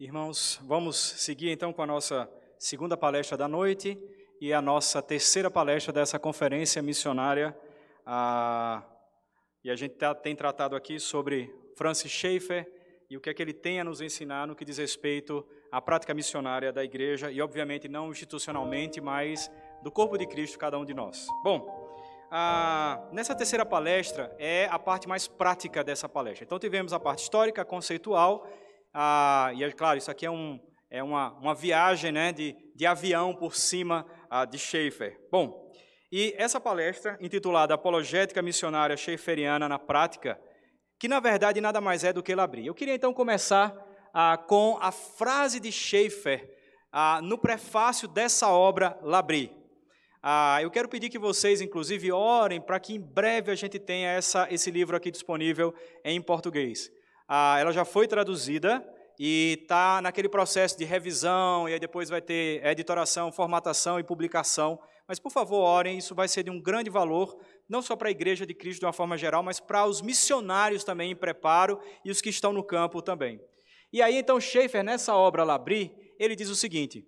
Irmãos, vamos seguir então com a nossa segunda palestra da noite e a nossa terceira palestra dessa conferência missionária. Ah, e a gente tá, tem tratado aqui sobre Francis Schaeffer e o que é que ele tem a nos ensinar no que diz respeito à prática missionária da igreja e, obviamente, não institucionalmente, mas do corpo de Cristo, cada um de nós. Bom, ah, nessa terceira palestra é a parte mais prática dessa palestra. Então, tivemos a parte histórica, conceitual ah, e é claro, isso aqui é, um, é uma, uma viagem né, de, de avião por cima ah, de Schaeffer. Bom, e essa palestra, intitulada Apologética Missionária Schaefferiana na Prática, que na verdade nada mais é do que Labri. Eu queria então começar ah, com a frase de Schaeffer ah, no prefácio dessa obra Labri. Ah, eu quero pedir que vocês, inclusive, orem para que em breve a gente tenha essa, esse livro aqui disponível em português ah, ela já foi traduzida e está naquele processo de revisão, e aí depois vai ter editoração, formatação e publicação. Mas, por favor, orem, isso vai ser de um grande valor, não só para a Igreja de Cristo de uma forma geral, mas para os missionários também em preparo e os que estão no campo também. E aí, então, Schaeffer, nessa obra Labri, ele diz o seguinte: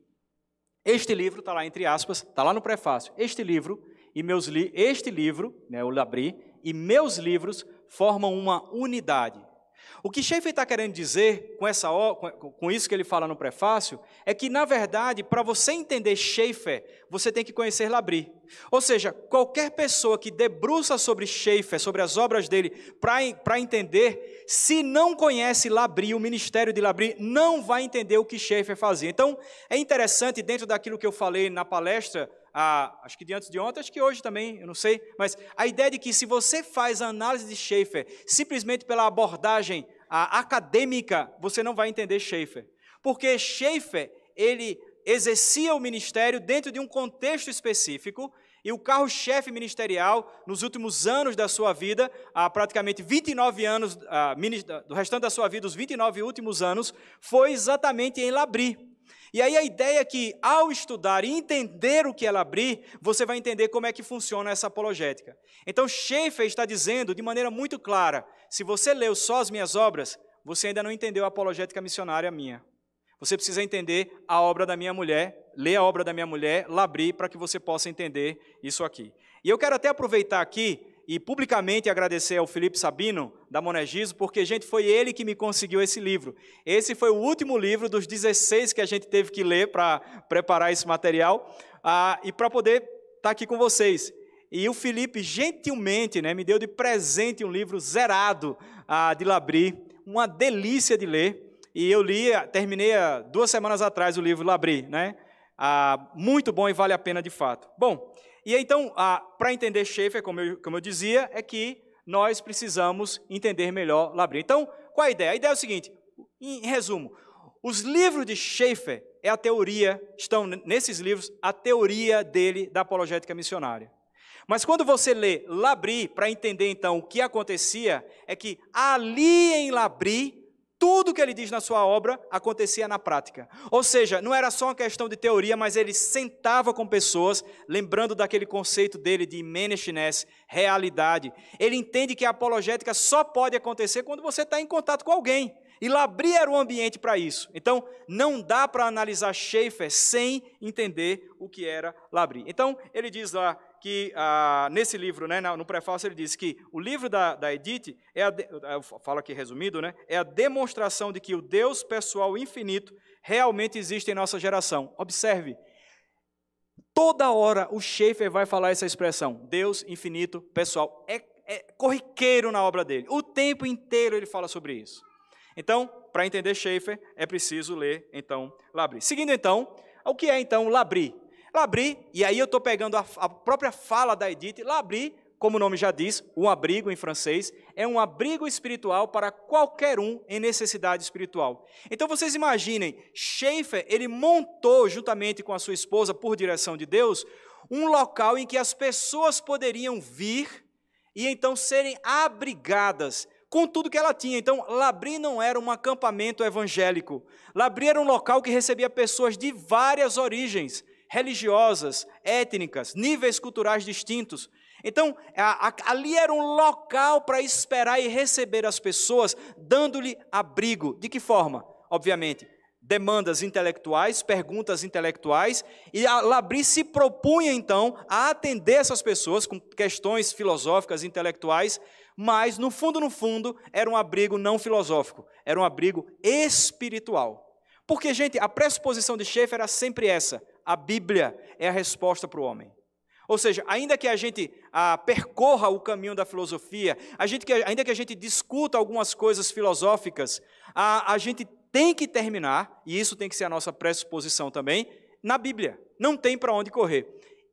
este livro, está lá entre aspas, está lá no prefácio, este livro e meus li este livro, né, o Labri, e meus livros formam uma unidade. O que Schaeffer está querendo dizer com, essa, com isso que ele fala no prefácio é que, na verdade, para você entender Schaeffer, você tem que conhecer Labri. Ou seja, qualquer pessoa que debruça sobre Schaeffer, sobre as obras dele, para entender, se não conhece Labri, o ministério de Labri, não vai entender o que Schaeffer fazia. Então, é interessante, dentro daquilo que eu falei na palestra acho que de antes de ontem, acho que hoje também, eu não sei, mas a ideia de que se você faz a análise de Schaeffer simplesmente pela abordagem acadêmica, você não vai entender Schaeffer. Porque Schaeffer, ele exercia o ministério dentro de um contexto específico, e o carro-chefe ministerial, nos últimos anos da sua vida, há praticamente 29 anos, ah, do restante da sua vida, os 29 últimos anos, foi exatamente em Labri. E aí a ideia é que, ao estudar e entender o que ela abrir, você vai entender como é que funciona essa apologética. Então, Schaeffer está dizendo de maneira muito clara: se você leu só as minhas obras, você ainda não entendeu a apologética missionária minha. Você precisa entender a obra da minha mulher, ler a obra da minha mulher, Labri, para que você possa entender isso aqui. E eu quero até aproveitar aqui e publicamente agradecer ao Felipe Sabino, da Monegiso, porque, gente, foi ele que me conseguiu esse livro. Esse foi o último livro dos 16 que a gente teve que ler para preparar esse material ah, e para poder estar tá aqui com vocês. E o Felipe, gentilmente, né, me deu de presente um livro zerado ah, de Labri, uma delícia de ler. E eu li, terminei duas semanas atrás o livro Labri, né? Ah, muito bom e vale a pena de fato. Bom, e então, para entender Schaeffer, como eu, como eu dizia, é que nós precisamos entender melhor Labri. Então, qual a ideia? A ideia é o seguinte, em resumo, os livros de Schaeffer é a teoria, estão nesses livros, a teoria dele da apologética missionária. Mas quando você lê Labri, para entender então o que acontecia, é que ali em Labri tudo que ele diz na sua obra acontecia na prática. Ou seja, não era só uma questão de teoria, mas ele sentava com pessoas, lembrando daquele conceito dele de Meneshines, realidade. Ele entende que a apologética só pode acontecer quando você está em contato com alguém. E Labri era o ambiente para isso. Então, não dá para analisar Schaeffer sem entender o que era Labri. Então, ele diz lá que ah, nesse livro, né, no prefácio, ele diz que o livro da, da Edith, é a, eu falo aqui resumido, né, é a demonstração de que o Deus pessoal infinito realmente existe em nossa geração. Observe, toda hora o Schaefer vai falar essa expressão, Deus infinito pessoal. É, é corriqueiro na obra dele. O tempo inteiro ele fala sobre isso. Então, para entender Schaefer, é preciso ler, então, Labri. Seguindo, então, o que é, então, Labri? Labri, e aí eu estou pegando a, a, própria fala da Edith, Labri, como o nome já diz, um abrigo em francês, é um abrigo espiritual para qualquer um em necessidade espiritual. Então vocês imaginem, Schaefer, ele montou, juntamente com a sua esposa, por direção de Deus, um local em que as pessoas poderiam vir e então serem abrigadas com tudo que ela tinha. Então, Labri não era um acampamento evangélico. Labri era um local que recebia pessoas de várias origens religiosas, étnicas, níveis culturais distintos. Então, ali era um local para esperar e receber as pessoas, dando-lhe abrigo. De que forma? Obviamente, demandas intelectuais, perguntas intelectuais, e a Labri se propunha então a atender essas pessoas com questões filosóficas, intelectuais, mas no fundo, no fundo, era um abrigo não filosófico, era um abrigo espiritual. Porque, gente, a pressuposição de Schaeffer era sempre essa: a Bíblia é a resposta para o homem. Ou seja, ainda que a gente ah, percorra o caminho da filosofia, a gente ainda que a gente discuta algumas coisas filosóficas, a, a gente tem que terminar, e isso tem que ser a nossa pressuposição também, na Bíblia. Não tem para onde correr.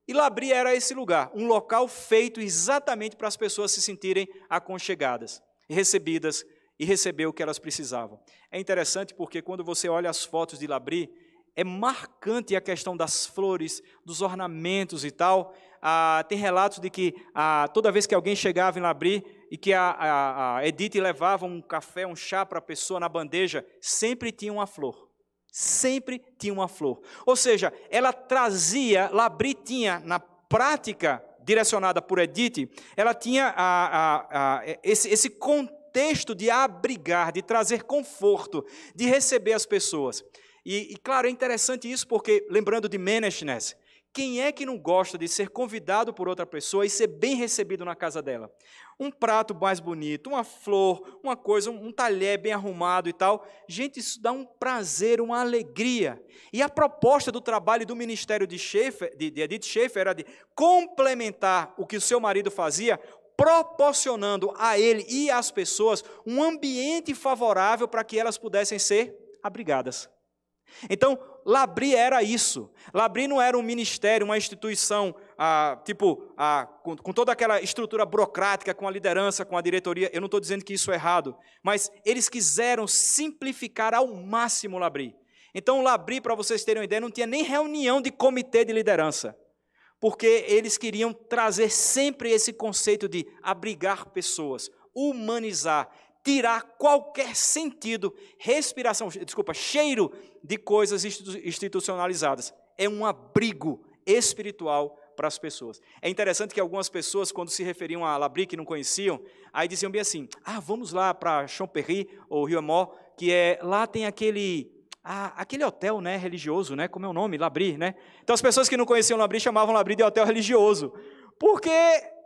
E Labri era esse lugar, um local feito exatamente para as pessoas se sentirem aconchegadas recebidas e receber o que elas precisavam. É interessante porque quando você olha as fotos de Labri, é marcante a questão das flores, dos ornamentos e tal. Ah, tem relatos de que ah, toda vez que alguém chegava em Labri e que a, a, a Edith levava um café, um chá para a pessoa na bandeja, sempre tinha uma flor. Sempre tinha uma flor. Ou seja, ela trazia, Labri tinha na prática direcionada por Edith, ela tinha a, esse, esse contexto de abrigar, de trazer conforto, de receber as pessoas. E, e, claro, é interessante isso porque, lembrando de Meneshnes, quem é que não gosta de ser convidado por outra pessoa e ser bem recebido na casa dela? Um prato mais bonito, uma flor, uma coisa, um talher bem arrumado e tal. Gente, isso dá um prazer, uma alegria. E a proposta do trabalho do ministério de, Schaefer, de, de Edith Schaefer era de complementar o que o seu marido fazia, proporcionando a ele e às pessoas um ambiente favorável para que elas pudessem ser abrigadas. Então, Labri era isso. Labri não era um ministério, uma instituição, ah, tipo, ah, com, com, toda aquela estrutura burocrática, com a liderança, com a diretoria. Eu não estou dizendo que isso é errado, mas eles quiseram simplificar ao máximo Labri. Então, Labri, para vocês terem uma ideia, não tinha nem reunião de comitê de liderança, porque eles queriam trazer sempre esse conceito de abrigar pessoas, humanizar, tirar qualquer sentido, respiração, desculpa, cheiro de coisas institucionalizadas. É um abrigo espiritual para as pessoas. É interessante que algumas pessoas, quando se referiam a Labri, que não conheciam, aí diziam bem assim: ah, vamos lá para Champéry ou Rio Amor, que é lá tem aquele ah, aquele hotel né, religioso, né? Como é o nome? Labri, né? Então as pessoas que não conheciam Labri chamavam Labri de hotel religioso. Porque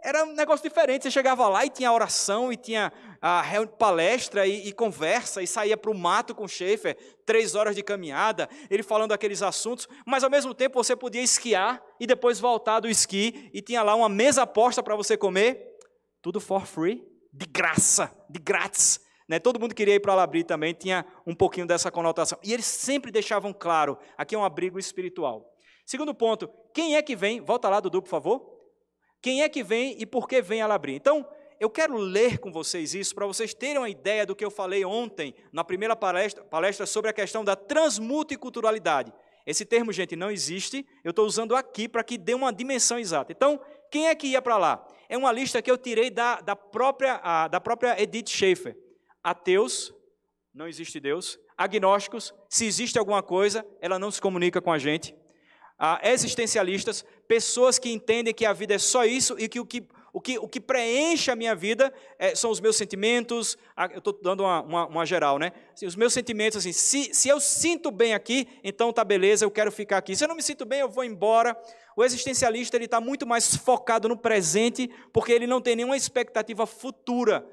era um negócio diferente. Você chegava lá e tinha oração, e tinha a ah, palestra e, e, conversa, e saía para o mato com o Schaefer, três horas de caminhada, ele falando aqueles assuntos, mas ao mesmo tempo você podia esquiar e depois voltar do esqui, e tinha lá uma mesa posta para você comer, tudo for free, de graça, de grátis. Né? Todo mundo queria ir para Labri também, tinha um pouquinho dessa conotação. E eles sempre deixavam claro: aqui é um abrigo espiritual. Segundo ponto, quem é que vem? Volta lá, Dudu, por favor. Quem é que vem e por que vem a Labri? Então, eu quero ler com vocês isso para vocês terem uma ideia do que eu falei ontem na primeira palestra, palestra sobre a questão da transmulticulturalidade. Esse termo, gente, não existe, eu estou usando aqui para que dê uma dimensão exata. Então, quem é que ia para lá? É uma lista que eu tirei da, da, própria, a, da própria Edith Schaefer. Ateus, não existe Deus. Agnósticos, se existe alguma coisa, ela não se comunica com a gente ah, existencialistas, pessoas que entendem que a vida é só isso e que o que, o que, o que preenche a minha vida é, são os meus sentimentos. Ah, eu estou dando uma, uma, uma, geral, né? Assim, os meus sentimentos, assim, se, se eu sinto bem aqui, então tá beleza, eu quero ficar aqui. Se eu não me sinto bem, eu vou embora. O existencialista ele está muito mais focado no presente, porque ele não tem nenhuma expectativa futura.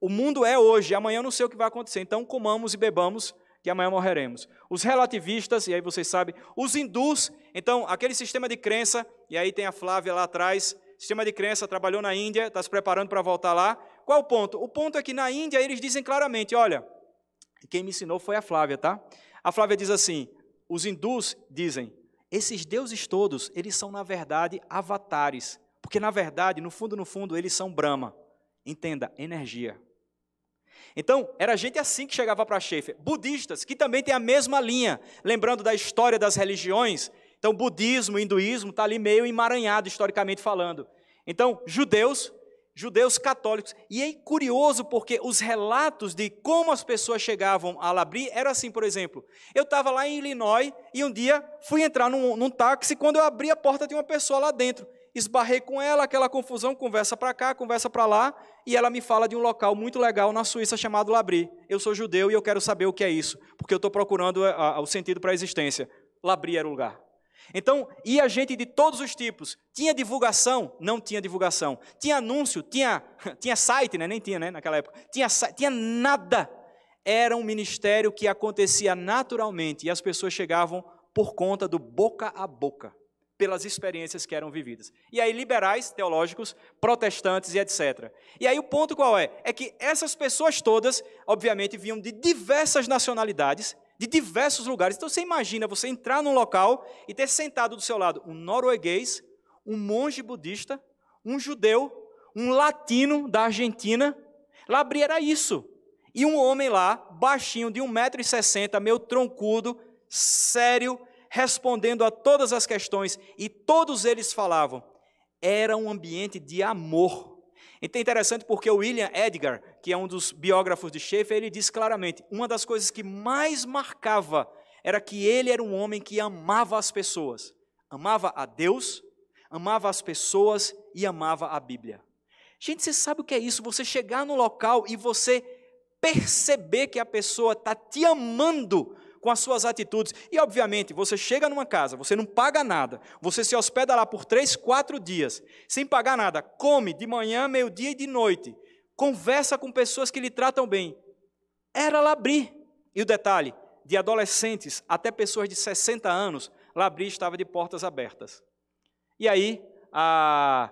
O mundo é hoje, amanhã eu não sei o que vai acontecer. Então comamos e bebamos que amanhã morreremos. Os relativistas, e aí vocês sabem, os hindus, então, aquele sistema de crença, e aí tem a Flávia lá atrás, sistema de crença, trabalhou na Índia, está se preparando para voltar lá. Qual o ponto? O ponto é que na Índia eles dizem claramente, olha, quem me ensinou foi a Flávia, tá? A Flávia diz assim, os hindus dizem, esses deuses todos, eles são na verdade avatares, porque na verdade, no fundo, no fundo, eles são Brahma. Entenda, energia. Então, era gente assim que chegava para Schaefer. Budistas, que também tem a mesma linha, lembrando da história das religiões. Então, budismo, hinduísmo, está ali meio emaranhado, historicamente falando. Então, judeus, judeus católicos. E é curioso porque os relatos de como as pessoas chegavam a Labri era assim, por exemplo. Eu estava lá em Illinois e um dia fui entrar num, num táxi. Quando eu abri a porta, tinha uma pessoa lá dentro. Esbarrei com ela, aquela confusão, conversa para cá, conversa para lá, e ela me fala de um local muito legal na Suíça chamado Labri. Eu sou judeu e eu quero saber o que é isso, porque eu estou procurando a, a, o sentido para a existência. Labri era o lugar. Então, ia gente de todos os tipos. Tinha divulgação? Não tinha divulgação. Tinha anúncio? Tinha, tinha site, né? nem tinha né? naquela época. Tinha, tinha nada. Era um ministério que acontecia naturalmente e as pessoas chegavam por conta do boca a boca pelas experiências que eram vividas. E aí, liberais, teológicos, protestantes e etc. E aí, o ponto qual é? É que essas pessoas todas, obviamente, vinham de diversas nacionalidades, de diversos lugares. Então, você imagina você entrar num local e ter sentado do seu lado um norueguês, um monge budista, um judeu, um latino da Argentina. Labri era isso. E um homem lá, baixinho, de 1,60m, meio troncudo, sério, respondendo a todas as questões, e todos eles falavam. Era um ambiente de amor. Então é interessante porque William Edgar, que é um dos biógrafos de Schaeffer, ele diz claramente: uma das coisas que mais marcava era que ele era um homem que amava as pessoas, amava a Deus, amava as pessoas e amava a Bíblia. Gente, você sabe o que é isso? Você chegar no local e você perceber que a pessoa está te amando com as suas atitudes. E, obviamente, você chega numa casa, você não paga nada, você se hospeda lá por três, quatro dias, sem pagar nada, come de manhã, meio-dia e de noite, conversa com pessoas que lhe tratam bem. Era Labri. E o detalhe, de adolescentes até pessoas de 60 anos, Labri estava de portas abertas. E aí, a,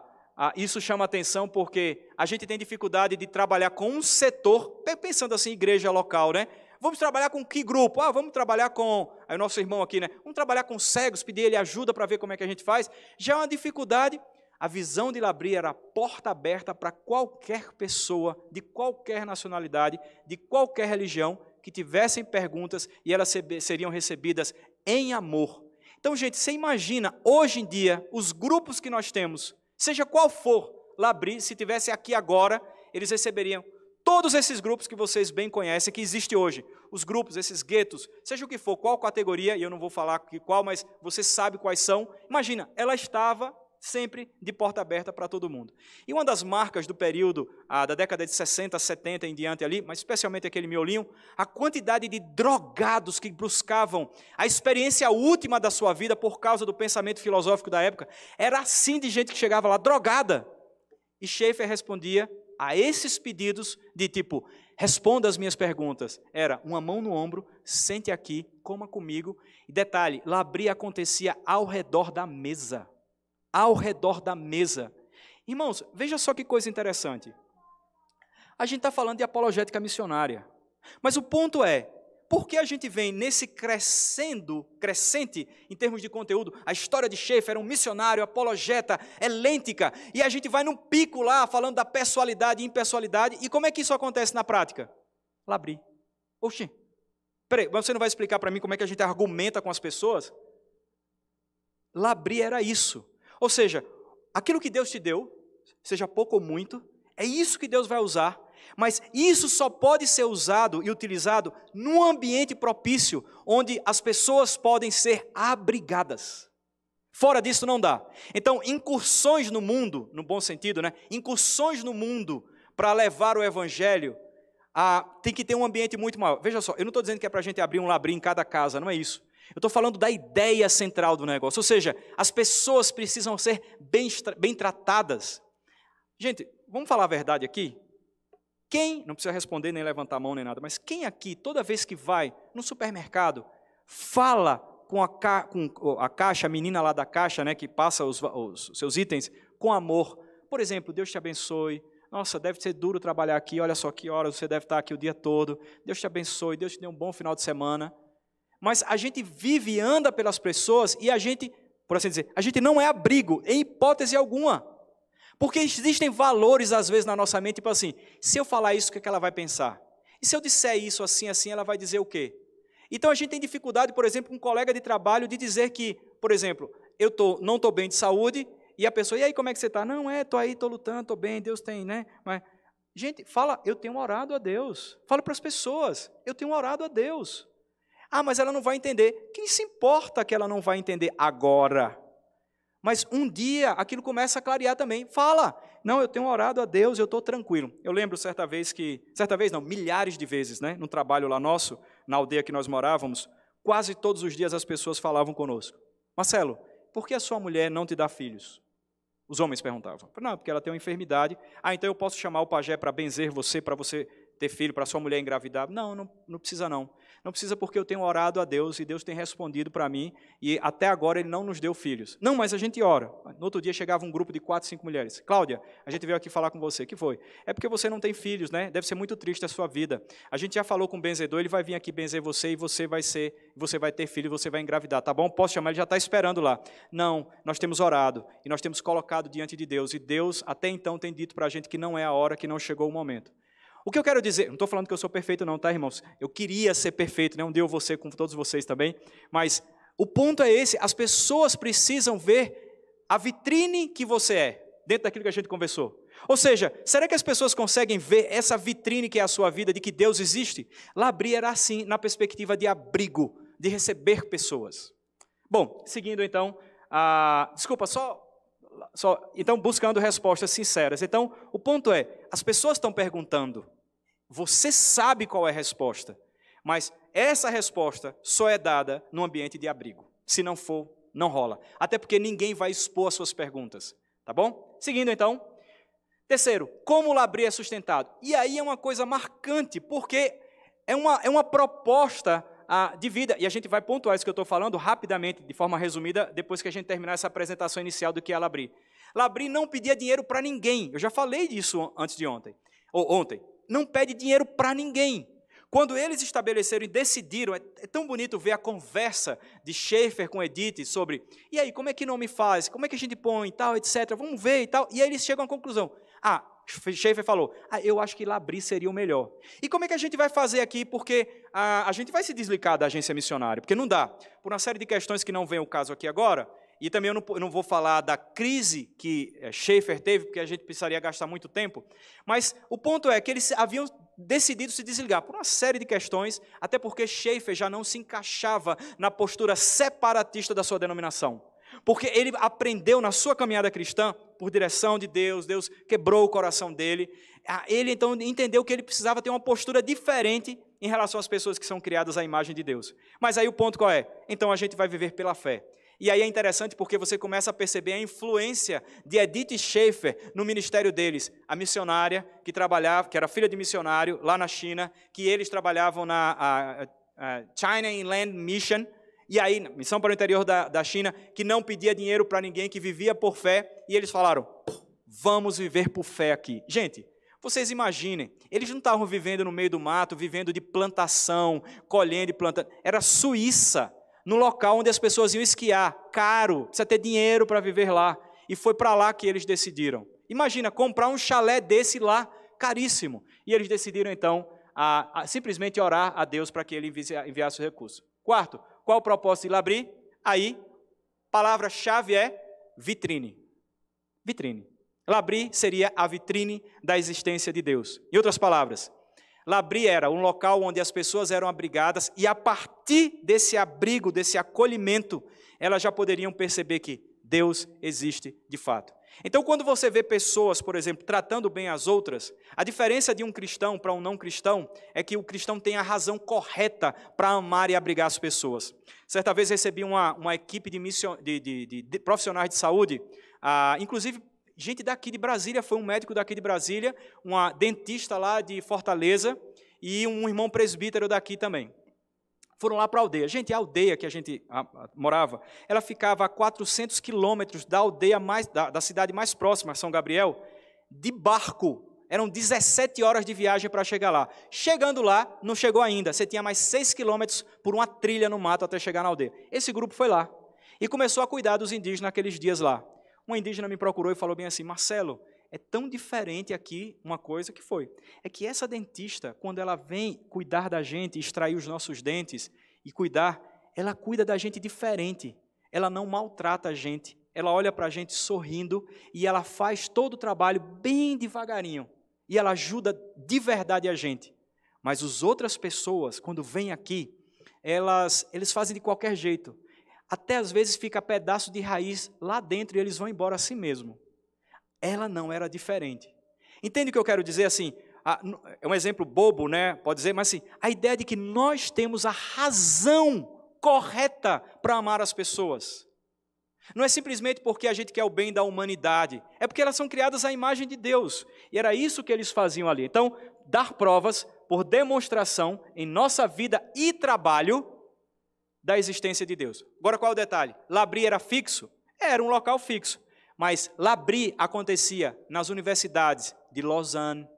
isso chama atenção porque a gente tem dificuldade de trabalhar com um setor, pensando assim, igreja local, né? Vamos trabalhar com que grupo? Ah, vamos trabalhar com. Aí o nosso irmão aqui, né? Vamos trabalhar com cegos, pedir ele ajuda para ver como é que a gente faz. Já é uma dificuldade. A visão de Labri era a porta aberta para qualquer pessoa, de qualquer nacionalidade, de qualquer religião, que tivessem perguntas e elas seriam recebidas em amor. Então, gente, você imagina, hoje em dia, os grupos que nós temos, seja qual for, Labri, se tivesse aqui agora, eles receberiam todos esses grupos que vocês bem conhecem, que existe hoje, os grupos, esses guetos, seja o que for, qual categoria, e eu não vou falar qual, mas você sabe quais são. Imagina, ela estava sempre de porta aberta para todo mundo. E uma das marcas do período ah, da década de 60, 70 em diante ali, mas especialmente aquele miolinho, a quantidade de drogados que buscavam a experiência última da sua vida por causa do pensamento filosófico da época, era assim de gente que chegava lá drogada. E Schaefer respondia a esses pedidos de tipo, responda as minhas perguntas, era uma mão no ombro, sente aqui, coma comigo. E detalhe, Labri acontecia ao redor da mesa. Ao redor da mesa. Irmãos, veja só que coisa interessante. A gente está falando de apologética missionária. Mas o ponto é, porque a gente vem nesse crescendo, crescente em termos de conteúdo, a história de Schaeffer era um missionário, apologeta, helêntica, e a gente vai num pico lá falando da pessoalidade e impessoalidade, e como é que isso acontece na prática? Labri. Oxi, peraí, você não vai explicar para mim como é que a gente argumenta com as pessoas? Labri era isso. Ou seja, aquilo que Deus te deu, seja pouco ou muito, é isso que Deus vai usar mas isso só pode ser usado e utilizado num ambiente propício, onde as pessoas podem ser abrigadas. Fora disso não dá. Então, incursões no mundo, no bom sentido, né? Incursões no mundo para levar o evangelho, a, tem que ter um ambiente muito maior. Veja só, eu não estou dizendo que é para a gente abrir um labrinho em cada casa, não é isso. Eu estou falando da ideia central do negócio, ou seja, as pessoas precisam ser bem, bem tratadas. Gente, vamos falar a verdade aqui? Quem, não precisa responder nem levantar a mão nem nada, mas quem aqui, toda vez que vai no supermercado, fala com a, ca, com a caixa, a menina lá da caixa, né, que passa os, os seus itens, com amor. Por exemplo, Deus te abençoe. Nossa, deve ser duro trabalhar aqui, olha só que horas você deve estar aqui o dia todo. Deus te abençoe, Deus te dê um bom final de semana. Mas a gente vive e anda pelas pessoas e a gente, por assim dizer, a gente não é abrigo, em hipótese alguma. Porque existem valores, às vezes, na nossa mente, tipo assim, se eu falar isso, o que, é que ela vai pensar? E se eu disser isso assim, assim, ela vai dizer o quê? Então a gente tem dificuldade, por exemplo, com um colega de trabalho de dizer que, por exemplo, eu tô, não estou bem de saúde, e a pessoa, e aí como é que você está? Não, é, estou aí, estou lutando, estou bem, Deus tem, né? Mas, gente, fala, eu tenho orado a Deus. Fala para as pessoas, eu tenho orado a Deus. Ah, mas ela não vai entender. Quem se importa que ela não vai entender agora? Mas um dia aquilo começa a clarear também. Fala, não, eu tenho orado a Deus, eu estou tranquilo. Eu lembro certa vez que, certa vez não, milhares de vezes, né, no trabalho lá nosso, na aldeia que nós morávamos, quase todos os dias as pessoas falavam conosco: Marcelo, por que a sua mulher não te dá filhos? Os homens perguntavam. Não, porque ela tem uma enfermidade. Ah, então eu posso chamar o pajé para benzer você, para você ter filho, para sua mulher engravidar. Não, não, não precisa não. Não precisa porque eu tenho orado a Deus e Deus tem respondido para mim e até agora Ele não nos deu filhos. Não, mas a gente ora. No outro dia chegava um grupo de quatro, cinco mulheres. Cláudia, a gente veio aqui falar com você. que foi? É porque você não tem filhos, né? Deve ser muito triste a sua vida. A gente já falou com o benzedor, ele vai vir aqui benzer você e você vai ser, você vai ter filho, você vai engravidar, tá bom? Posso chamar? Ele já está esperando lá. Não, nós temos orado e nós temos colocado diante de Deus e Deus até então tem dito para a gente que não é a hora, que não chegou o momento. O que eu quero dizer, não estou falando que eu sou perfeito, não, tá, irmãos? Eu queria ser perfeito, né? um dia eu vou ser com todos vocês também, mas o ponto é esse: as pessoas precisam ver a vitrine que você é, dentro daquilo que a gente conversou. Ou seja, será que as pessoas conseguem ver essa vitrine que é a sua vida, de que Deus existe? Labri era assim, na perspectiva de abrigo, de receber pessoas. Bom, seguindo então, a... desculpa, só só, então, buscando respostas sinceras. Então, o ponto é: as pessoas estão perguntando, você sabe qual é a resposta, mas essa resposta só é dada no ambiente de abrigo. Se não for, não rola. Até porque ninguém vai expor as suas perguntas. Tá bom? Seguindo então. Terceiro, como o Labri é sustentado? E aí é uma coisa marcante, porque é uma, é uma proposta ah, de vida. E a gente vai pontuar isso que eu estou falando rapidamente, de forma resumida, depois que a gente terminar essa apresentação inicial do que é Labri. Labri não pedia dinheiro para ninguém. Eu já falei disso antes de ontem. Ou ontem não pede dinheiro para ninguém. Quando eles estabeleceram e decidiram, é, é, tão bonito ver a conversa de Schaefer com Edith sobre, e aí, como é que não me faz? Como é que a gente põe, tal, etc. Vamos ver e tal. E aí eles chegam à conclusão. Ah, Schaefer falou, ah, eu acho que Labri seria o melhor. E como é que a gente vai fazer aqui? Porque a, a gente vai se desligar da agência missionária, porque não dá. Por uma série de questões que não vem o caso aqui agora, e também eu não, eu não, vou falar da crise que eh, Schaefer teve, porque a gente precisaria gastar muito tempo. Mas o ponto é que eles haviam decidido se desligar por uma série de questões, até porque Schaefer já não se encaixava na postura separatista da sua denominação. Porque ele aprendeu na sua caminhada cristã, por direção de Deus, Deus quebrou o coração dele. Ele então entendeu que ele precisava ter uma postura diferente em relação às pessoas que são criadas à imagem de Deus. Mas aí o ponto qual é? Então a gente vai viver pela fé. E aí é interessante porque você começa a perceber a influência de Edith Schaefer no ministério deles. A missionária que trabalhava, que era filha de missionário lá na China, que eles trabalhavam na a, a China Inland Mission, e aí, missão para o interior da, da China, que não pedia dinheiro para ninguém, que vivia por fé, e eles falaram: vamos viver por fé aqui. Gente, vocês imaginem, eles não estavam vivendo no meio do mato, vivendo de plantação, colhendo e plantando. Era Suíça no local onde as pessoas iam esquiar, caro, precisa ter dinheiro para viver lá. E foi para lá que eles decidiram. Imagina, comprar um chalé desse lá, caríssimo. E eles decidiram então a, a simplesmente orar a Deus para que ele enviasse o recurso. Quarto, qual o propósito de Labri? Aí, palavra-chave é vitrine. Vitrine. Labri seria a vitrine da existência de Deus. Em outras palavras, Labri era um local onde as pessoas eram abrigadas e a partir desse abrigo, desse acolhimento, elas já poderiam perceber que Deus existe de fato. Então, quando você vê pessoas, por exemplo, tratando bem as outras, a diferença de um cristão para um não cristão é que o cristão tem a razão correta para amar e abrigar as pessoas. Certa vez recebi uma, uma equipe de, mission, de, de, de profissionais de saúde, ah, inclusive gente daqui de Brasília, foi um médico daqui de Brasília, uma dentista lá de Fortaleza e um irmão presbítero daqui também. Foram lá para a aldeia. Gente, a aldeia que a gente morava, ela ficava a 400 quilômetros da aldeia mais, da, da cidade mais próxima, São Gabriel, de barco. Eram 17 horas de viagem para chegar lá. Chegando lá, não chegou ainda. Você tinha mais 6 quilômetros por uma trilha no mato até chegar na aldeia. Esse grupo foi lá e começou a cuidar dos indígenas naqueles dias lá. Uma indígena me procurou e falou bem assim: Marcelo, é tão diferente aqui uma coisa que foi. É que essa dentista, quando ela vem cuidar da gente, extrair os nossos dentes e cuidar, ela cuida da gente diferente. Ela não maltrata a gente. Ela olha para a gente sorrindo e ela faz todo o trabalho bem devagarinho. E ela ajuda de verdade a gente. Mas as outras pessoas, quando vêm aqui, elas, eles fazem de qualquer jeito. Até às vezes fica pedaço de raiz lá dentro e eles vão embora assim mesmo. Ela não era diferente. Entende o que eu quero dizer assim? É um exemplo bobo, né? Pode dizer, mas assim, a ideia de que nós temos a razão correta para amar as pessoas. Não é simplesmente porque a gente quer o bem da humanidade, é porque elas são criadas à imagem de Deus. E era isso que eles faziam ali. Então, dar provas por demonstração em nossa vida e trabalho da existência de Deus. Agora qual é o detalhe? Labri era fixo? Era um local fixo. Mas Labri acontecia nas universidades de Lausanne,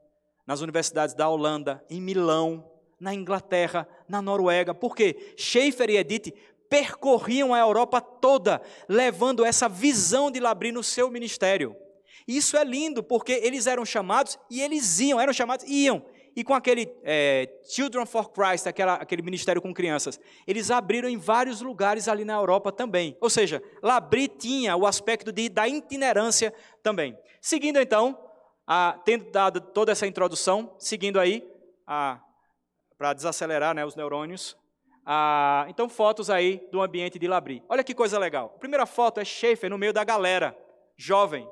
nas universidades da Holanda, em Milão, na Inglaterra, na Noruega. Por quê? Schaefer e Edith percorriam a Europa toda, levando essa visão de Labri no seu ministério. Isso é lindo, porque eles eram chamados e eles iam, eram chamados e iam. E com aquele é, Children for Christ, aquela, aquele ministério com crianças, eles abriram em vários lugares ali na Europa também. Ou seja, Labri tinha o aspecto de, da itinerância também. Seguindo então, a, tendo dado toda essa introdução, seguindo aí, para desacelerar né, os neurônios, a, então fotos aí do ambiente de Labri. Olha que coisa legal. A primeira foto é Schaefer no meio da galera, jovem,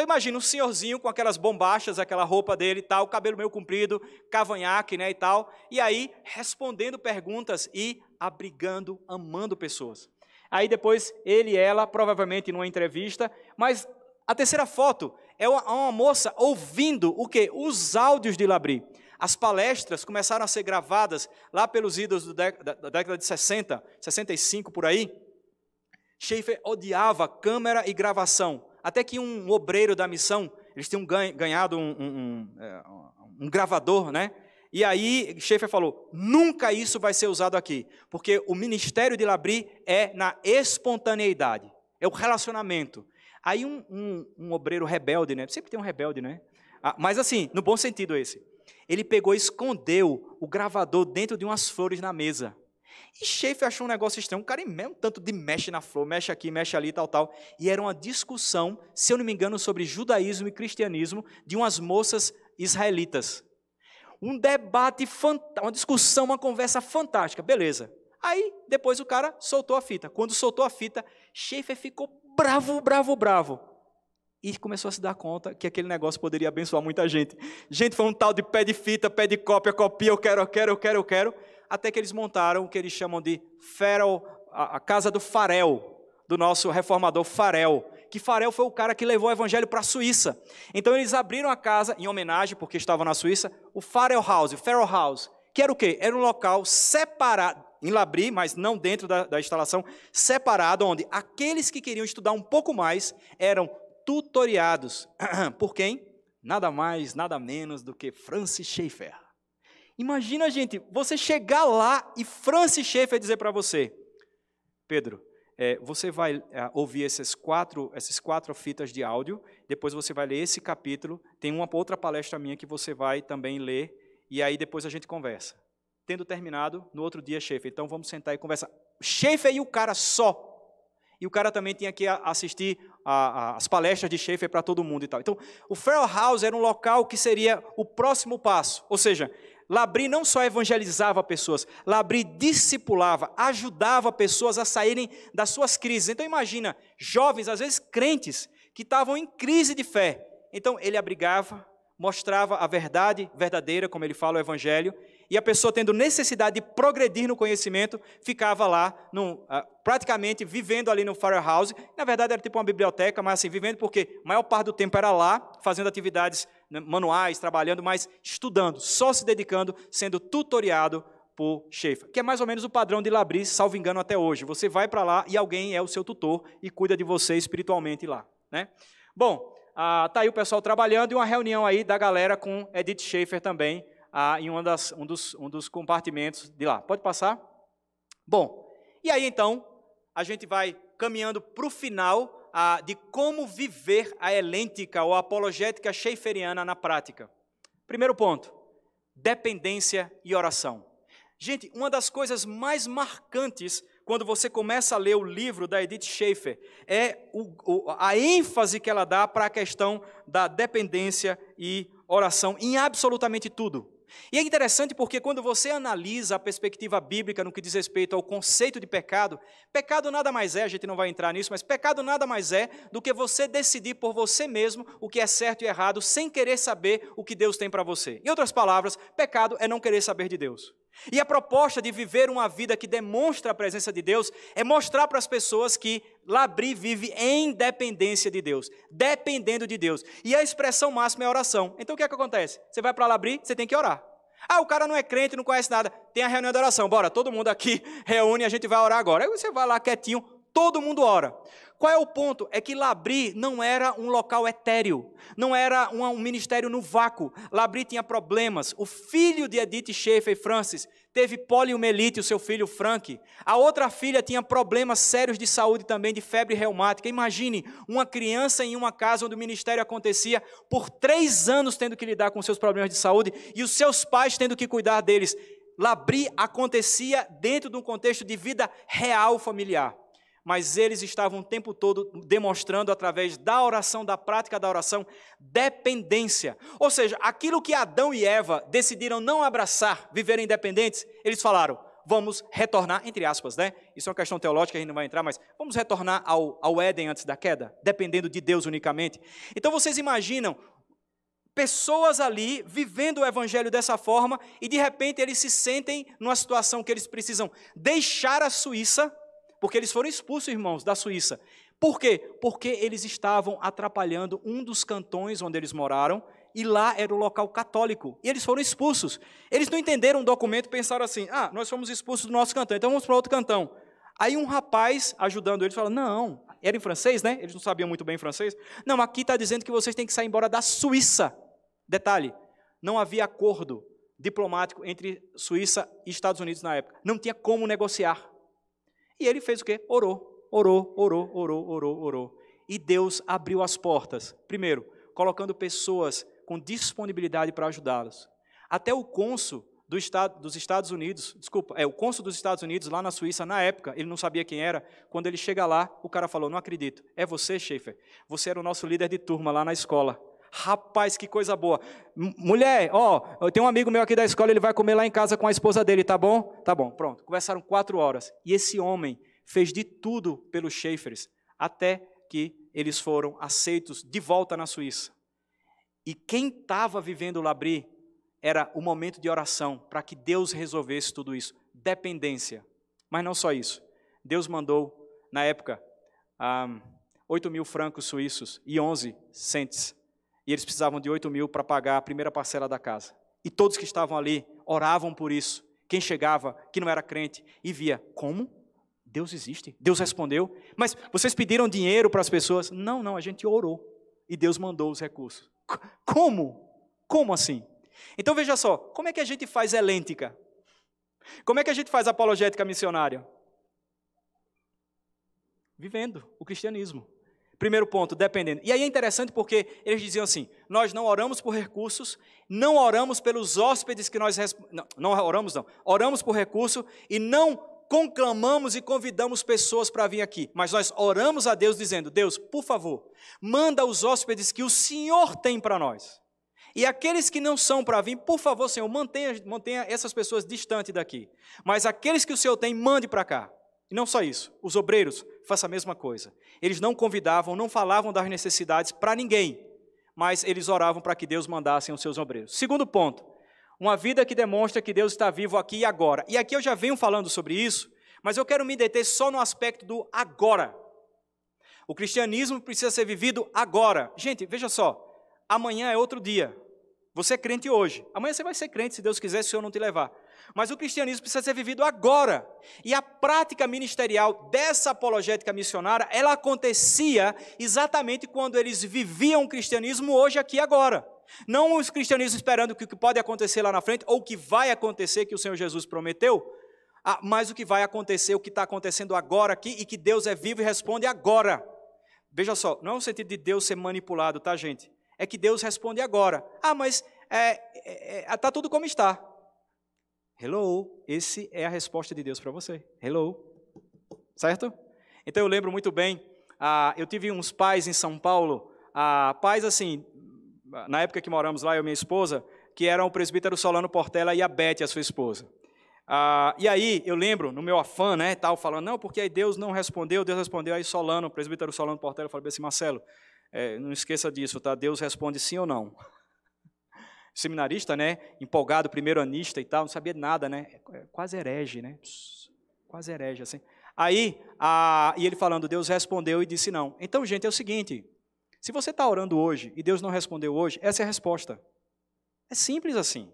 então imagina um senhorzinho com aquelas bombachas, aquela roupa dele e tal, cabelo meio comprido, cavanhaque, né, e tal, e aí respondendo perguntas e abrigando, amando pessoas. Aí depois ele e ela, provavelmente numa entrevista, mas a terceira foto é uma, uma moça ouvindo o que? Os áudios de Labri. As palestras começaram a ser gravadas lá pelos ídolos da, da década de 60, 65 por aí. Schaefer odiava câmera e gravação até que um obreiro da missão, eles tinham ganhado um, um, um, é, um gravador, né? E aí Schaefer falou: nunca isso vai ser usado aqui, porque o ministério de Labri é na espontaneidade, é o relacionamento. Aí um, um, um obreiro rebelde, né? Sempre tem um rebelde, né? Ah, mas assim, no bom sentido esse. Ele pegou e escondeu o gravador dentro de umas flores na mesa. E Schaefer achou um negócio estranho. Um cara mesmo tanto de mexe na flor, mexe aqui, mexe ali, tal, tal. E era uma discussão, se eu não me engano, sobre judaísmo e cristianismo de umas moças israelitas. Um debate, uma discussão, uma conversa fantástica. Beleza. Aí, depois o cara soltou a fita. Quando soltou a fita, Schaefer ficou bravo, bravo, bravo. E começou a se dar conta que aquele negócio poderia abençoar muita gente. Gente, foi um tal de pé de fita, pé de cópia, copia, eu quero, eu quero, eu quero, eu quero até que eles montaram o que eles chamam de Farel, a casa do Farel, do nosso reformador Farel, que Farel foi o cara que levou o evangelho para a Suíça. Então eles abriram a casa em homenagem, porque estavam na Suíça, o Farel House, o Farel House, que era o quê? Era um local separado, em Labri, mas não dentro da, da instalação, separado, onde aqueles que queriam estudar um pouco mais eram tutoriados. Por quem? Nada mais, nada menos do que Francis Schaeffer. Imagina, gente, você chegar lá e Francis Schaeffer dizer para você, Pedro, é, você vai é, ouvir esses quatro, essas quatro fitas de áudio, depois você vai ler esse capítulo, tem uma outra palestra minha que você vai também ler, e aí depois a gente conversa. Tendo terminado, no outro dia, Schaeffer, então vamos sentar e conversar. Schaeffer e o cara só. E o cara também tinha que assistir a, a, as palestras de Schaeffer para todo mundo e tal. Então, o Farrell House era um local que seria o próximo passo. Ou seja, Labri não só evangelizava pessoas, Labri discipulava, ajudava pessoas a saírem das suas crises. Então imagina, jovens, às vezes crentes, que estavam em crise de fé. Então ele abrigava, mostrava a verdade verdadeira, como ele fala o evangelho, e a pessoa tendo necessidade de progredir no conhecimento, ficava lá, num, uh, praticamente vivendo ali no firehouse. Na verdade era tipo uma biblioteca, mas assim, vivendo porque a maior parte do tempo era lá, fazendo atividades né, manuais, trabalhando, mas estudando, só se dedicando, sendo tutoriado por Schaefer, que é mais ou menos o padrão de Labris, salvo engano, até hoje. Você vai para lá e alguém é o seu tutor e cuida de você espiritualmente lá. Né? Bom, ah, tá aí o pessoal trabalhando e uma reunião aí da galera com Edith Schaefer também, ah, em das, um, dos, um dos compartimentos de lá. Pode passar? Bom, e aí então, a gente vai caminhando para o final ah, de como viver a helêntica ou a apologética schaeferiana na prática. Primeiro ponto, dependência e oração. Gente, uma das coisas mais marcantes quando você começa a ler o livro da Edith Schaefer é o, o, a ênfase que ela dá para a questão da dependência e oração em absolutamente tudo. E é interessante porque quando você analisa a perspectiva bíblica no que diz respeito ao conceito de pecado, pecado nada mais é, a gente não vai entrar nisso, mas pecado nada mais é do que você decidir por você mesmo o que é certo e errado sem querer saber o que Deus tem para você. Em outras palavras, pecado é não querer saber de Deus. E a proposta de viver uma vida que demonstra a presença de Deus é mostrar para as pessoas que Labri vive em dependência de Deus, dependendo de Deus. E a expressão máxima é oração. Então o que é que acontece? Você vai para Labri, você tem que orar. Ah, o cara não é crente, não conhece nada. Tem a reunião de oração. Bora, todo mundo aqui reúne, a gente vai orar agora. Aí você vai lá quietinho, todo mundo ora. Qual é o ponto? É que Labri não era um local etéreo, não era um, ministério no vácuo. Labri tinha problemas. O filho de Edith Schaefer Francis teve poliomielite, o seu filho Frank. A outra filha tinha problemas sérios de saúde também, de febre reumática. Imagine uma criança em uma casa onde o ministério acontecia por três anos tendo que lidar com seus problemas de saúde e os seus pais tendo que cuidar deles. Labri acontecia dentro de um contexto de vida real familiar mas eles estavam o tempo todo demonstrando, através da oração, da prática da oração, dependência. Ou seja, aquilo que Adão e Eva decidiram não abraçar, viver independentes, eles falaram: vamos retornar, entre aspas, né? Isso é uma questão teológica, a gente não vai entrar, mas vamos retornar ao, ao Éden antes da queda, dependendo de Deus unicamente. Então vocês imaginam pessoas ali vivendo o evangelho dessa forma e de repente eles se sentem numa situação que eles precisam deixar a Suíça porque eles foram expulsos, irmãos, da Suíça. Por quê? Porque eles estavam atrapalhando um dos cantões onde eles moraram, e lá era o local católico. E eles foram expulsos. Eles não entenderam o documento e pensaram assim: ah, nós fomos expulsos do nosso cantão, então vamos para outro cantão. Aí um rapaz ajudando eles falou: não, era em francês, né? Eles não sabiam muito bem francês. Não, aqui está dizendo que vocês têm que sair embora da Suíça. Detalhe: não havia acordo diplomático entre Suíça e Estados Unidos na época. Não tinha como negociar. E ele fez o quê? Orou, orou, orou, orou, orou, orou. E Deus abriu as portas. Primeiro, colocando pessoas com disponibilidade para ajudá-los. Até o cônsul do estado, dos Estados Unidos, desculpa, é o cônsul dos Estados Unidos lá na Suíça, na época, ele não sabia quem era. Quando ele chega lá, o cara falou: Não acredito, é você, Schaefer. Você era o nosso líder de turma lá na escola. Rapaz, que coisa boa. Mulher, ó, eu tenho um amigo meu aqui da escola, ele vai comer lá em casa com a esposa dele, tá bom? Tá bom, pronto. Conversaram quatro horas. E esse homem fez de tudo pelos Schaefers, até que eles foram aceitos de volta na Suíça. E quem estava vivendo o Labri era o momento de oração para que Deus resolvesse tudo isso. Dependência. Mas não só isso. Deus mandou, na época, um, 8 mil francos suíços e 11 centes e eles precisavam de 8 mil para pagar a primeira parcela da casa. E todos que estavam ali oravam por isso. Quem chegava, que não era crente, e via, como? Deus existe. Deus respondeu. Mas vocês pediram dinheiro para as pessoas? Não, não, a gente orou. E Deus mandou os recursos. Como? Como assim? Então veja só, como é que a gente faz elêntica? Como é que a gente faz apologética missionária? Vivendo o cristianismo. Primeiro ponto, dependendo. E aí é interessante porque eles diziam assim: nós não oramos por recursos, não oramos pelos hóspedes que nós. Não, não oramos, não. Oramos por recurso e não conclamamos e convidamos pessoas para vir aqui. Mas nós oramos a Deus dizendo: Deus, por favor, manda os hóspedes que o Senhor tem para nós. E aqueles que não são para vir, por favor, Senhor, mantenha, mantenha essas pessoas distantes daqui. Mas aqueles que o Senhor tem, mande para cá. E não só isso, os obreiros façam a mesma coisa. Eles não convidavam, não falavam das necessidades para ninguém, mas eles oravam para que Deus mandasse os seus obreiros. Segundo ponto, uma vida que demonstra que Deus está vivo aqui e agora. E aqui eu já venho falando sobre isso, mas eu quero me deter só no aspecto do agora. O cristianismo precisa ser vivido agora. Gente, veja só, amanhã é outro dia. Você é crente hoje. Amanhã você vai ser crente, se Deus quiser, se o Senhor não te levar. Mas o cristianismo precisa ser vivido agora. E a prática ministerial dessa apologética missionária, ela acontecia exatamente quando eles viviam o cristianismo hoje, aqui e agora. Não os cristianismos esperando que o que pode acontecer lá na frente, ou o que vai acontecer que o Senhor Jesus prometeu, ah, mas o que vai acontecer, o que está acontecendo agora aqui, e que Deus é vivo e responde agora. Veja só, não é o sentido de Deus ser manipulado, tá, gente? É que Deus responde agora. Ah, mas está é, é, é, tá tudo como está. Hello, esse é a resposta de Deus para você. Hello, certo? Então eu lembro muito bem, ah, eu tive uns pais em São Paulo, ah, pais assim, na época que moramos lá, eu e minha esposa, que eram o presbítero Solano Portela e a Beth, a sua esposa. Ah, e aí, eu lembro, no meu afã, né, tal, falando, não, porque aí Deus não respondeu, Deus respondeu, aí Solano, o presbítero Solano Portela, falou assim, Marcelo, é, não esqueça disso, tá? Deus responde sim ou não. Seminarista, né, empolgado, primeiro anista e tal, não sabia nada, né, é quase herege, né, quase herege, assim. Aí, a, e ele falando, Deus respondeu e disse não. Então, gente, é o seguinte, se você está orando hoje e Deus não respondeu hoje, essa é a resposta. É simples assim.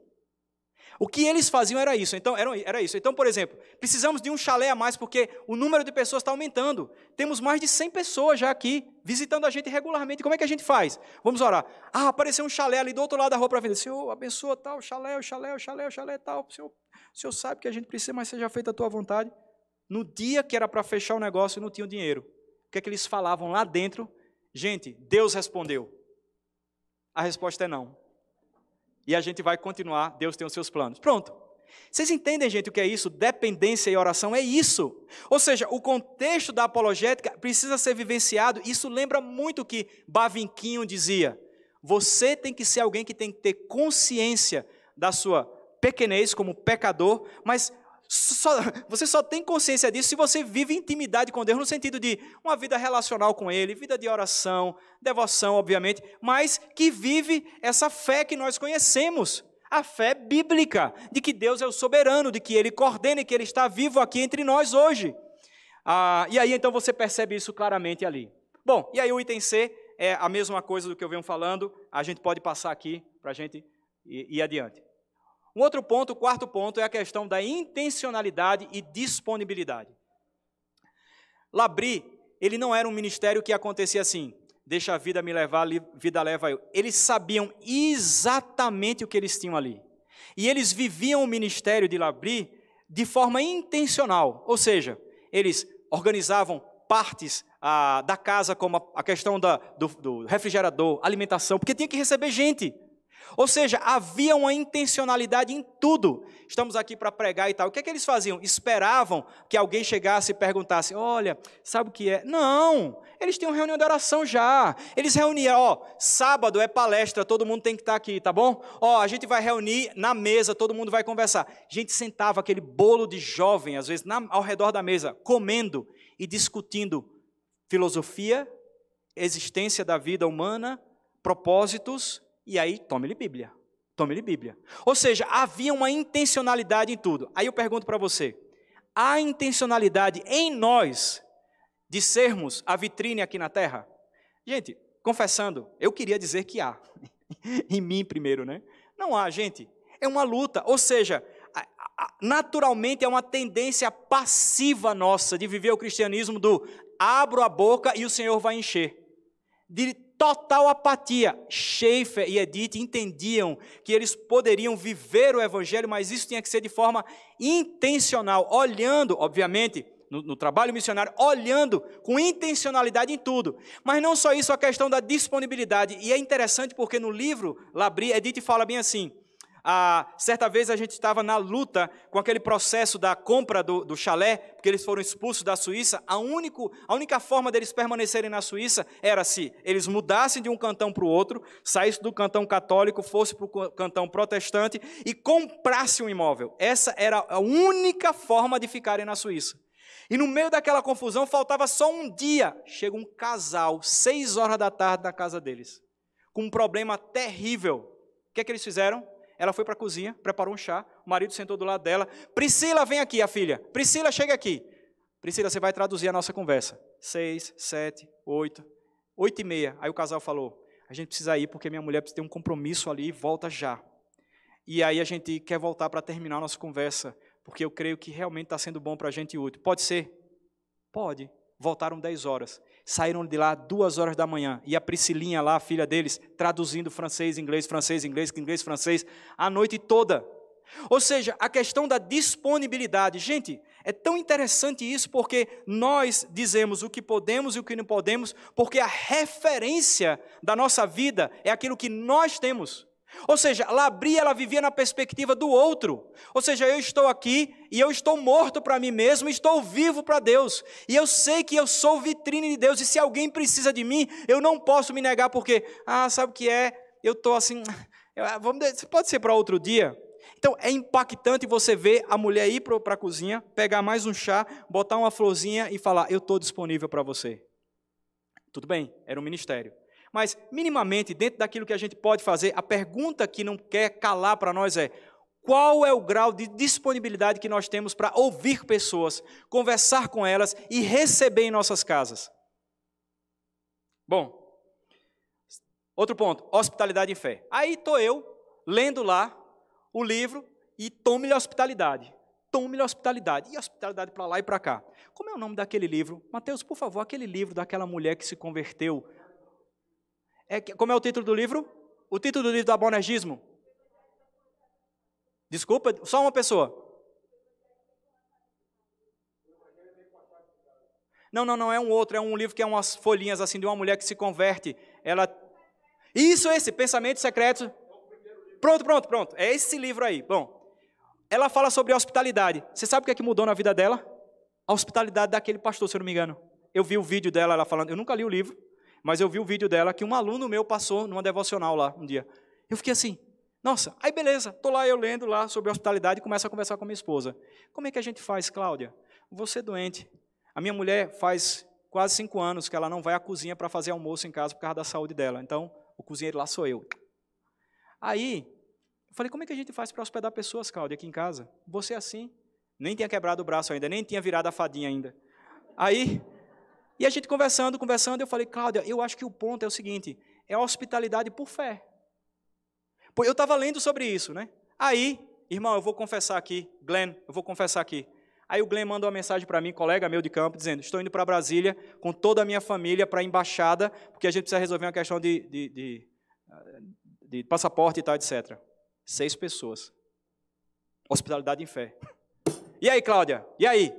O que eles faziam era isso. Então, era, era isso. Então, por exemplo, precisamos de um chalé a mais porque o número de pessoas está aumentando. Temos mais de 100 pessoas já aqui visitando a gente regularmente. Como é que a gente faz? Vamos orar. Ah, apareceu um chalé ali do outro lado da rua para vender. Senhor, abençoa tal, chalé, o chalé, o chalé, o chalé tal. O senhor, o senhor sabe que a gente precisa, mas seja feita a tua vontade. No dia que era para fechar o negócio, não tinham dinheiro. O que é que eles falavam lá dentro? Gente, Deus respondeu. A resposta é não e a gente vai continuar, Deus tem os seus planos. Pronto. Vocês entendem, gente, o que é isso? Dependência e oração é isso. Ou seja, o contexto da apologética precisa ser vivenciado. Isso lembra muito o que Bavinquinho dizia. Você tem que ser alguém que tem que ter consciência da sua pequenez como pecador, mas só, você só tem consciência disso se você vive intimidade com Deus, no sentido de uma vida relacional com Ele, vida de oração, devoção, obviamente, mas que vive essa fé que nós conhecemos, a fé bíblica, de que Deus é o soberano, de que Ele coordena e que Ele está vivo aqui entre nós hoje. Ah, e aí então você percebe isso claramente ali. Bom, e aí o item C é a mesma coisa do que eu venho falando, a gente pode passar aqui para a gente ir, ir adiante. Um outro ponto, o quarto ponto, é a questão da intencionalidade e disponibilidade. Labri, ele não era um ministério que acontecia assim, deixa a vida me levar, vida leva eu. Eles sabiam exatamente o que eles tinham ali. E eles viviam o ministério de Labri de forma intencional, ou seja, eles organizavam partes ah, da casa, como a, a questão da, do, do refrigerador, alimentação, porque tinha que receber gente. Ou seja, havia uma intencionalidade em tudo. Estamos aqui para pregar e tal. O que é que eles faziam? Esperavam que alguém chegasse e perguntasse: Olha, sabe o que é? Não, eles tinham reunião de oração já. Eles reuniam, ó, sábado é palestra, todo mundo tem que estar aqui, tá bom? Ó, a gente vai reunir na mesa, todo mundo vai conversar. A gente sentava aquele bolo de jovem, às vezes, na, ao redor da mesa, comendo e discutindo filosofia, existência da vida humana, propósitos e aí, tome-lhe Bíblia. Tome-lhe Bíblia. Ou seja, havia uma intencionalidade em tudo. Aí eu pergunto para você: há intencionalidade em nós de sermos a vitrine aqui na terra? Gente, confessando, eu queria dizer que há. em mim primeiro, né? Não há, gente. É uma luta. Ou seja, naturalmente é uma tendência passiva nossa de viver o cristianismo do abro a boca e o Senhor vai encher. De total apatia. Schaefer e Edith entendiam que eles poderiam viver o evangelho, mas isso tinha que ser de forma intencional, olhando, obviamente, no, no, trabalho missionário, olhando com intencionalidade em tudo. Mas não só isso, a questão da disponibilidade. E é interessante porque no livro Labri, Edith fala bem assim: ah, certa vez a gente estava na luta com aquele processo da compra do, do chalé, porque eles foram expulsos da Suíça. A, único, a única forma deles permanecerem na Suíça era se eles mudassem de um cantão para o outro, saíssem do cantão católico, fossem para o cantão protestante e comprassem um imóvel. Essa era a única forma de ficarem na Suíça. E no meio daquela confusão, faltava só um dia. Chega um casal, seis horas da tarde, na casa deles, com um problema terrível. O que é que eles fizeram? Ela foi para a cozinha, preparou um chá, o marido sentou do lado dela. Priscila, vem aqui, a filha. Priscila, chega aqui. Priscila, você vai traduzir a nossa conversa. Seis, sete, oito, oito e meia. Aí o casal falou: a gente precisa ir porque minha mulher precisa ter um compromisso ali, volta já. E aí a gente quer voltar para terminar a nossa conversa, porque eu creio que realmente está sendo bom para a gente e útil. Pode ser? Pode. Voltaram dez horas saíram de lá duas horas da manhã. E a Priscilinha lá, a filha deles, traduzindo francês, inglês, francês, inglês, inglês, francês, a noite toda. Ou seja, a questão da disponibilidade. Gente, é tão interessante isso porque nós dizemos o que podemos e o que não podemos, porque a referência da nossa vida é aquilo que nós temos. Ou seja, Labri ela vivia na perspectiva do outro. Ou seja, eu estou aqui e eu estou morto para mim mesmo, estou vivo para Deus. E eu sei que eu sou vitrine de Deus e se alguém precisa de mim, eu não posso me negar porque, ah, sabe o que é? Eu estou assim, É, vamos, pode ser para outro dia. Então é impactante você ver a mulher ir para a cozinha, pegar mais um chá, botar uma florzinha e falar: Eu estou disponível para você. Tudo bem, era um ministério. Mas, minimamente, dentro daquilo que a gente pode fazer, a pergunta que não quer calar para nós é: qual é o grau de disponibilidade que nós temos para ouvir pessoas, conversar com elas e receber em nossas casas? Bom, outro ponto, hospitalidade em fé. Aí estou eu lendo lá o livro e tome-lhe hospitalidade. Tome-lhe hospitalidade. E hospitalidade para lá e para cá. Como é o nome daquele livro? Mateus, por favor, aquele livro daquela mulher que se converteu. É, como é o título do livro? O título do livro do abonergismo? Desculpa, só uma pessoa. Não, não, não, é um outro, é um livro que é umas folhinhas assim de uma mulher que se converte. Ela. Isso, esse, Pensamentos Secretos. Pronto, pronto, pronto. É esse livro aí. Bom, ela fala sobre hospitalidade. Você sabe o que é que mudou na vida dela? A hospitalidade daquele pastor, se eu não me engano. Eu vi o vídeo dela, ela falando. Eu nunca li o livro, mas eu vi o vídeo dela que um aluno meu passou numa devocional lá um dia. Eu fiquei assim, nossa, aí beleza, estou lá eu lendo lá sobre hospitalidade e começo a conversar com minha esposa. Como é que a gente faz, Cláudia? Você é doente, a minha mulher faz quase cinco anos que ela não vai à cozinha para fazer almoço em casa por causa da saúde dela. Então, o cozinheiro lá sou eu. Aí, eu falei, como é que a gente faz para hospedar pessoas, Cláudia, aqui em casa? Você é assim? Nem tinha quebrado o braço ainda, nem tinha virado a fadinha ainda. Aí, e a gente conversando, conversando, eu falei, Cláudia, eu acho que o ponto é o seguinte, é hospitalidade por fé. Eu estava lendo sobre isso, né? Aí, irmão, eu vou confessar aqui, Glenn, eu vou confessar aqui. Aí o Glenn mandou uma mensagem para mim, colega meu de campo, dizendo: Estou indo para Brasília com toda a minha família para a embaixada, porque a gente precisa resolver uma questão de, de, de, de passaporte e tal, etc. Seis pessoas. Hospitalidade em fé. E aí, Cláudia? E aí?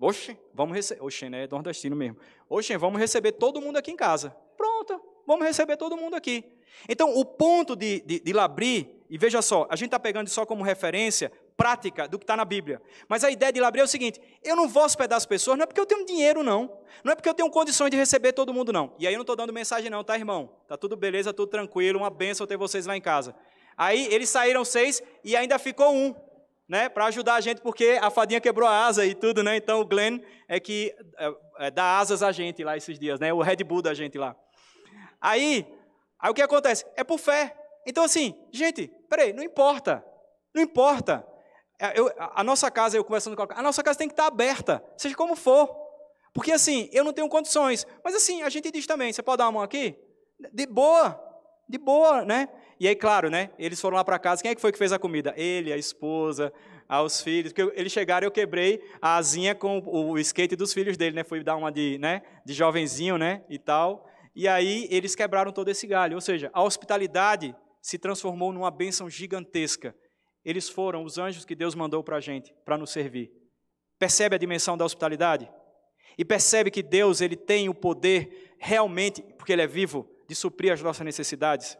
Oxe, vamos receber. Oxe, né? É nordestino mesmo. Oxe, vamos receber todo mundo aqui em casa. Pronto, vamos receber todo mundo aqui. Então, o ponto de, de, de Labri, e veja só, a gente está pegando só como referência prática do que está na Bíblia. Mas a ideia de Labri é o seguinte: eu não vou hospedar as pessoas, não é porque eu tenho dinheiro, não. Não é porque eu tenho condições de receber todo mundo, não. E aí eu não estou dando mensagem, não, tá, irmão? Tá tudo beleza, tudo tranquilo, uma benção ter vocês lá em casa. Aí eles saíram seis e ainda ficou um, né, para ajudar a gente, porque a fadinha quebrou a asa e tudo, né? Então o Glenn é que é, é, dá asas a gente lá esses dias, né? O Red Bull da gente lá. Aí, aí o que acontece? É por fé. Então assim, gente, peraí, não importa, não importa. É, eu, a nossa casa, eu conversando com a, a nossa casa tem que estar aberta, seja como for. Porque assim, eu não tenho condições. Mas assim, a gente diz também, você pode dar uma mão aqui? De boa, de boa, né? E aí, claro, né? Eles foram lá para casa. Quem é que foi que fez a comida? Ele, a esposa, aos filhos. Porque eles chegaram, eu quebrei a asinha com o skate dos filhos dele, né? Fui dar uma de, né? De jovenzinho, né? E tal. E aí eles quebraram todo esse galho. Ou seja, a hospitalidade se transformou numa bênção gigantesca eles foram os anjos que Deus mandou para a gente, para nos servir. Percebe a dimensão da hospitalidade? E percebe que Deus ele tem o poder realmente, porque Ele é vivo, de suprir as nossas necessidades.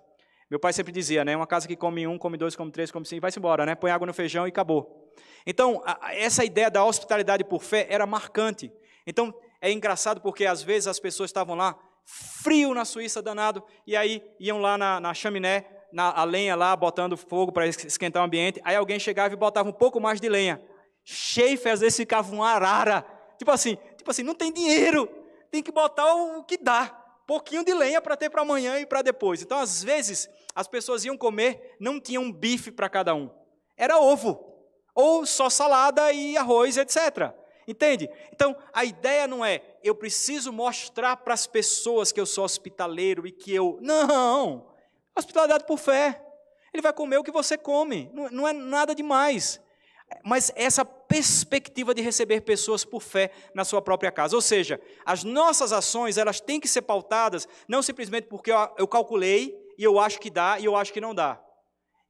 Meu pai sempre dizia, né? Uma casa que come um, come dois, come três, come cinco, vai-se embora, né? Põe água no feijão e acabou. Então, a, essa ideia da hospitalidade por fé era marcante. Então, é engraçado porque às vezes as pessoas estavam lá, frio na Suíça, danado, e aí iam lá na, na chaminé, na, a lenha lá, botando fogo para esquentar o ambiente. Aí alguém chegava e botava um pouco mais de lenha. Chefe, às vezes ficava uma arara. Tipo assim, tipo assim, não tem dinheiro. Tem que botar o que dá. Pouquinho de lenha para ter para amanhã e para depois. Então, às vezes, as pessoas iam comer, não tinham um bife para cada um. Era ovo. Ou só salada e arroz, etc. Entende? Então, a ideia não é eu preciso mostrar para as pessoas que eu sou hospitaleiro e que eu. Não! Hospitalidade por fé. Ele vai comer o que você come, não, não é nada demais. Mas essa perspectiva de receber pessoas por fé na sua própria casa. Ou seja, as nossas ações, elas têm que ser pautadas não simplesmente porque eu, calculei e eu acho que dá e eu acho que não dá.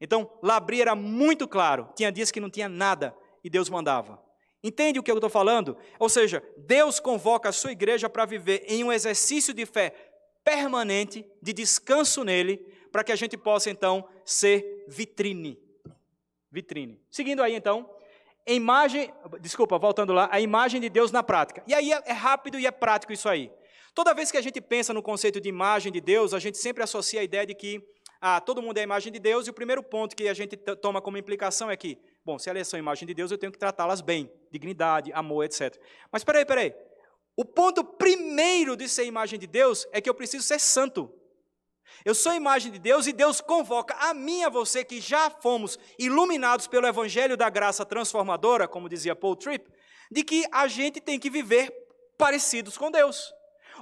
Então, Labri era muito claro. Tinha dias que não tinha nada e Deus mandava. Entende o que eu estou falando? Ou seja, Deus convoca a sua igreja para viver em um exercício de fé permanente, de descanso nele, para que a gente possa então ser vitrine. Vitrine. Seguindo aí então, imagem, desculpa, voltando lá, a imagem de Deus na prática. E aí é, é rápido e é prático isso aí. Toda vez que a gente pensa no conceito de imagem de Deus, a gente sempre associa a ideia de que ah, todo mundo é a imagem de Deus, e o primeiro ponto que a gente toma como implicação é que, bom, se elas são a imagem de Deus, eu tenho que tratá-las bem, dignidade, amor, etc. Mas peraí, peraí. O ponto primeiro de ser imagem de Deus é que eu preciso ser santo. Eu sou imagem de Deus e Deus convoca a mim e a você que já fomos iluminados pelo evangelho da graça transformadora, como dizia Paul Tripp, de que a gente tem que viver parecidos com Deus.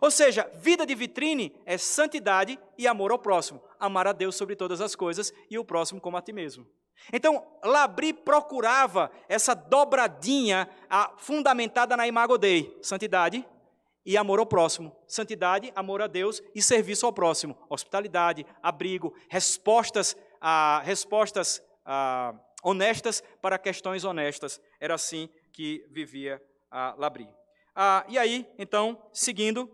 Ou seja, vida de vitrine é santidade e amor ao próximo. Amar a Deus sobre todas as coisas e o próximo como a ti mesmo. Então, Labri procurava essa dobradinha a, fundamentada na imago Dei, santidade e amor ao próximo. Santidade, amor a Deus e serviço ao próximo. Hospitalidade, abrigo, respostas, a, respostas a, honestas para questões honestas. Era assim que vivia a Labri. Ah, e aí, então, seguindo,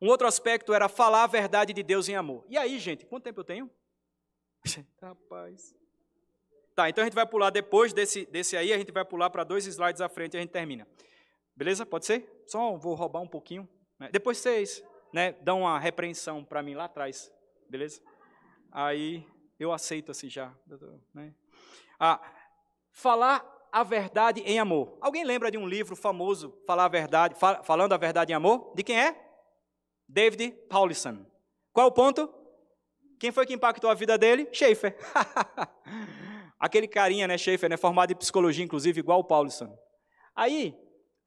um outro aspecto era falar a verdade de Deus em amor. E aí, gente, quanto tempo eu tenho? Rapaz. Tá, então a gente vai pular depois desse, desse aí, a gente vai pular para dois slides à frente e a gente termina. Beleza? Pode ser? Só vou roubar um pouquinho. Né? Depois vocês né, dão uma repreensão para mim lá atrás. Beleza? Aí eu aceito assim já. Né? Ah, falar a verdade em amor. Alguém lembra de um livro famoso, Falar a Verdade, fal, Falando a Verdade em Amor? De quem é? David Paulison. Qual o ponto? Quem foi que impactou a vida dele? Schaefer. Aquele carinha, né, Schaefer, né, formado em psicologia, inclusive, igual o Paulison. Aí,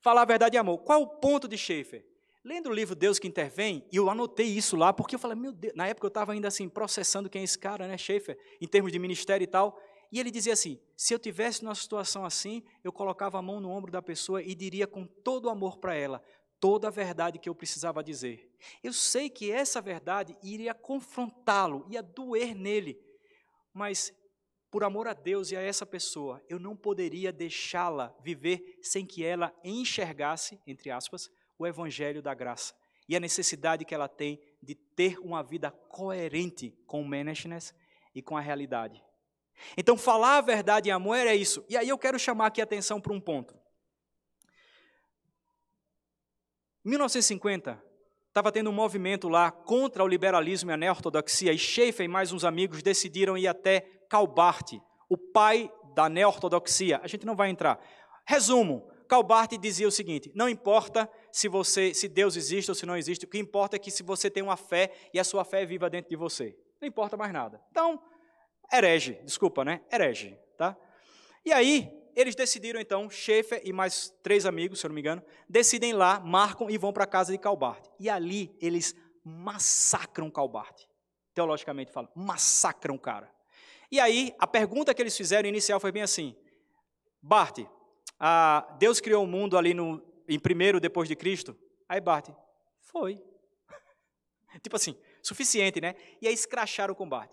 falar a verdade e amor. Qual o ponto de Schaefer? Lendo o livro Deus que Intervém, e eu anotei isso lá, porque eu falei, meu Deus, na época eu estava ainda assim, processando quem é esse cara, né, Schaefer, em termos de ministério e tal, e ele dizia assim: se eu tivesse numa situação assim, eu colocava a mão no ombro da pessoa e diria com todo amor para ela: toda a verdade que eu precisava dizer. Eu sei que essa verdade iria confrontá-lo, ia doer nele, mas por amor a Deus e a essa pessoa, eu não poderia deixá-la viver sem que ela enxergasse, entre aspas, o evangelho da graça e a necessidade que ela tem de ter uma vida coerente com o management e com a realidade. Então, falar a verdade em amor é isso. E aí eu quero chamar aqui a atenção para um ponto. 1950, estava tendo um movimento lá contra o liberalismo e a neo-ortodoxia, e Schaeffer e mais uns amigos decidiram ir até Calbart, o pai da neo-ortodoxia. A gente não vai entrar. Resumo, Calbart dizia o seguinte: não importa se você, se Deus existe ou se não existe, o que importa é que se você tem uma fé e a sua fé é viva dentro de você. Não importa mais nada. Então, herege, desculpa, né? Herege, tá? E aí, eles decidiram então, Schaefer e mais três amigos, se eu não me engano, decidem lá, marcam e vão para a casa de Calbart. E ali eles massacram Calbart. Teologicamente falando, massacram o cara. E aí, a pergunta que eles fizeram inicial foi bem assim: Bart, ah, Deus criou o mundo ali no, em primeiro depois de Cristo? Aí Bart, foi. tipo assim, suficiente, né? E aí escracharam com Bart.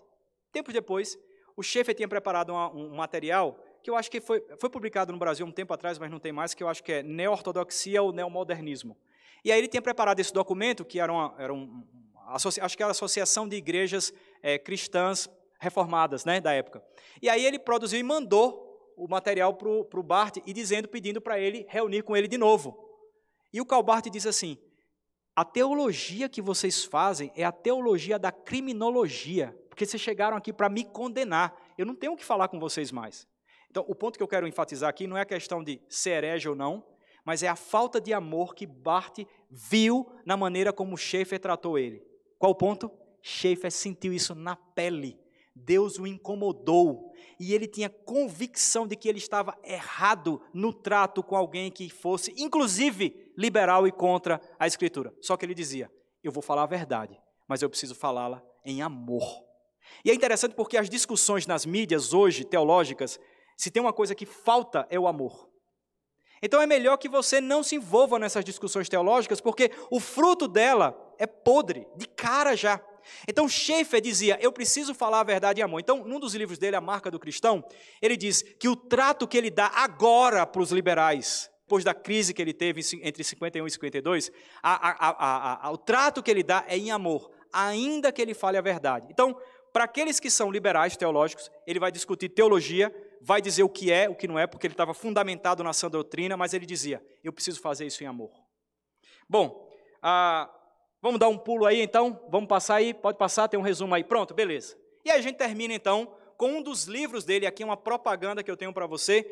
Tempos depois, o Schaefer tinha preparado uma, um material que eu acho que foi, foi publicado no Brasil um tempo atrás, mas não tem mais, que eu acho que é Neo-Ortodoxia ou Neomodernismo. E aí ele tinha preparado esse documento, que era, uma, era um, acho que era a Associação de Igrejas é, Cristãs Reformadas, né, da época. E aí ele produziu e mandou o material para o Bart, e dizendo, pedindo para ele reunir com ele de novo. E o Calbart diz assim, a teologia que vocês fazem é a teologia da criminologia, porque vocês chegaram aqui para me condenar. Eu não tenho o que falar com vocês mais. Então, o ponto que eu quero enfatizar aqui não é a questão de ser herege ou não, mas é a falta de amor que Bart viu na maneira como Schaefer tratou ele. Qual o ponto? Schaefer sentiu isso na pele. Deus o incomodou e ele tinha convicção de que ele estava errado no trato com alguém que fosse, inclusive, liberal e contra a Escritura. Só que ele dizia: Eu vou falar a verdade, mas eu preciso falá-la em amor. E é interessante porque as discussões nas mídias hoje, teológicas, se tem uma coisa que falta é o amor. Então é melhor que você não se envolva nessas discussões teológicas, porque o fruto dela é podre, de cara já. Então Schaeffer dizia: Eu preciso falar a verdade em amor. Então, num dos livros dele, A Marca do Cristão, ele diz que o trato que ele dá agora para os liberais, depois da crise que ele teve entre 51 e 52, a, a, a, o trato que ele dá é em amor, ainda que ele fale a verdade. Então, para aqueles que são liberais teológicos, ele vai discutir teologia, vai dizer o que é, o que não é, porque ele estava fundamentado na sã doutrina, mas ele dizia: eu preciso fazer isso em amor. Bom, ah, vamos dar um pulo aí então? Vamos passar aí? Pode passar, tem um resumo aí. Pronto, beleza. E a gente termina então com um dos livros dele, aqui uma propaganda que eu tenho para você,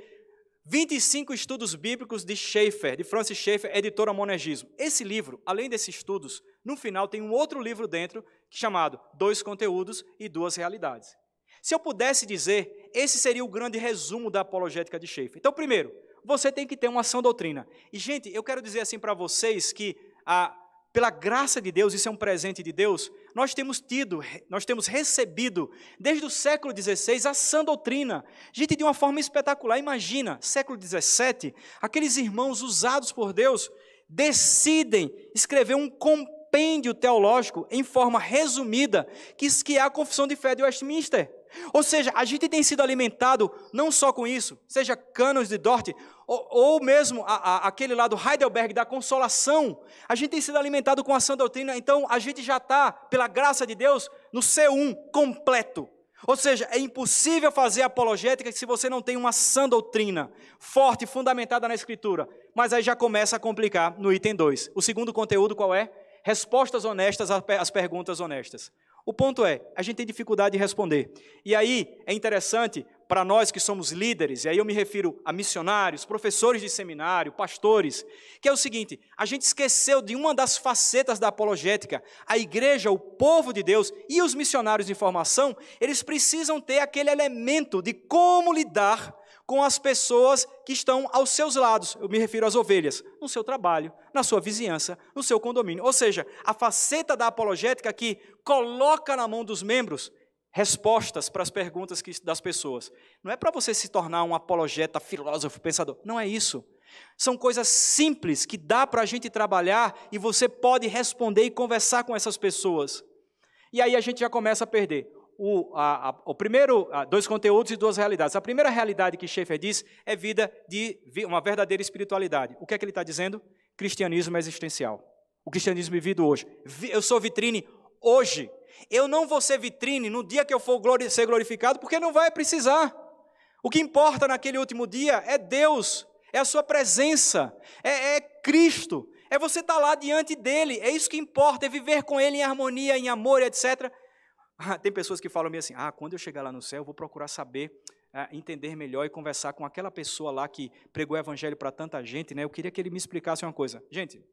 25 estudos bíblicos de Schaeffer, de Francis Schaeffer, editora Monergismo. Esse livro, além desses estudos, no final tem um outro livro dentro chamado Dois Conteúdos e Duas Realidades. Se eu pudesse dizer, esse seria o grande resumo da apologética de Schaeffer. Então, primeiro, você tem que ter uma ação doutrina. E, gente, eu quero dizer assim para vocês que a, pela graça de Deus, isso é um presente de Deus, nós temos tido, nós temos recebido, desde o século XVI, a sã doutrina. Gente, de uma forma espetacular. Imagina, século XVII, aqueles irmãos usados por Deus decidem escrever um compêndio teológico em forma resumida, que, é a Confissão de Fé de Westminster. Ou seja, a gente tem sido alimentado não só com isso, seja Canos de Dort, ou, ou mesmo a, a, aquele lá do Heidelberg, da consolação. A gente tem sido alimentado com a sã doutrina, então a gente já está, pela graça de Deus, no C1 completo. Ou seja, é impossível fazer apologética se você não tem uma sã doutrina forte, fundamentada na Escritura. Mas aí já começa a complicar no item 2. O segundo conteúdo qual é? Respostas honestas às perguntas honestas. O ponto é, a gente tem dificuldade de responder. E aí é interessante para nós que somos líderes, e aí eu me refiro a missionários, professores de seminário, pastores, que é o seguinte: a gente esqueceu de uma das facetas da apologética. A igreja, o povo de Deus e os missionários de formação, eles precisam ter aquele elemento de como lidar com as pessoas que estão aos seus lados. Eu me refiro às ovelhas, no seu trabalho, na sua vizinhança, no seu condomínio. Ou seja, a faceta da apologética que coloca na mão dos membros respostas para as perguntas das pessoas. Não é para você se tornar um apologeta, filósofo, pensador. Não é isso. São coisas simples que dá para a gente trabalhar e você pode responder e conversar com essas pessoas. E aí a gente já começa a perder o, a, a, o primeiro, a, dois conteúdos e duas realidades. A primeira realidade que Schaeffer diz é vida de uma verdadeira espiritualidade. O que é que ele está dizendo? Cristianismo existencial. O cristianismo vivido hoje. Eu sou vitrine hoje. Eu não vou ser vitrine no dia que eu for glori ser glorificado, porque não vai precisar. O que importa naquele último dia é Deus, é a sua presença, é, é Cristo, é você estar tá lá diante dele, é isso que importa, é viver com ele em harmonia, em amor, etc. tem pessoas que falam assim: ah, quando eu chegar lá no céu, eu vou procurar saber, ah, entender melhor e conversar com aquela pessoa lá que pregou o evangelho para tanta gente, né? Eu queria que ele me explicasse uma coisa. Gente,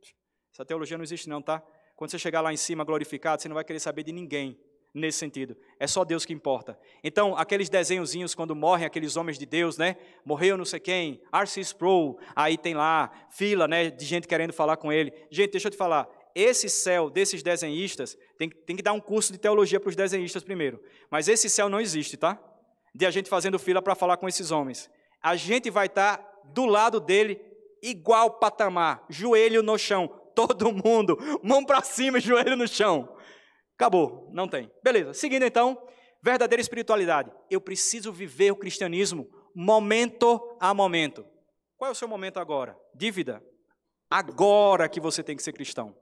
essa teologia não existe, não, tá? Quando você chegar lá em cima glorificado, você não vai querer saber de ninguém nesse sentido. É só Deus que importa. Então, aqueles desenhozinhos quando morrem aqueles homens de Deus, né? Morreu não sei quem, Arcis Sproul, aí tem lá fila, né, de gente querendo falar com ele. Gente, deixa eu te falar, esse céu desses desenhistas, tem, tem que dar um curso de teologia para os desenhistas primeiro. Mas esse céu não existe, tá? De a gente fazendo fila para falar com esses homens. A gente vai estar tá do lado dele, igual patamar, joelho no chão, todo mundo, mão para cima, joelho no chão. Acabou, não tem. Beleza, seguindo então, verdadeira espiritualidade. Eu preciso viver o cristianismo momento a momento. Qual é o seu momento agora? Dívida. Agora que você tem que ser cristão.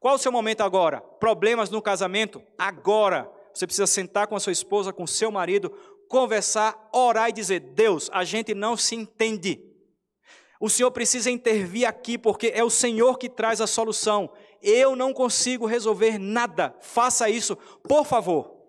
Qual o seu momento agora? Problemas no casamento? Agora. Você precisa sentar com a sua esposa, com o seu marido, conversar, orar e dizer: Deus, a gente não se entende. O Senhor precisa intervir aqui, porque é o Senhor que traz a solução. Eu não consigo resolver nada. Faça isso, por favor.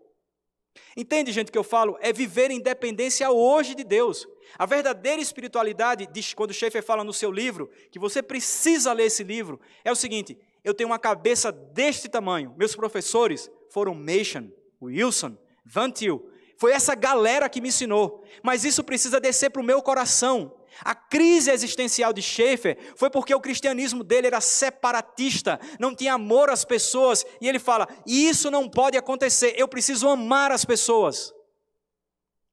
Entende, gente, o que eu falo? É viver em dependência hoje de Deus. A verdadeira espiritualidade, quando Schaeffer fala no seu livro, que você precisa ler esse livro, é o seguinte: eu tenho uma cabeça deste tamanho. Meus professores foram Machen, Wilson, Van Til. Foi essa galera que me ensinou. Mas isso precisa descer para o meu coração. A crise existencial de Schaeffer foi porque o cristianismo dele era separatista, não tinha amor às pessoas. E ele fala: Isso não pode acontecer, eu preciso amar as pessoas.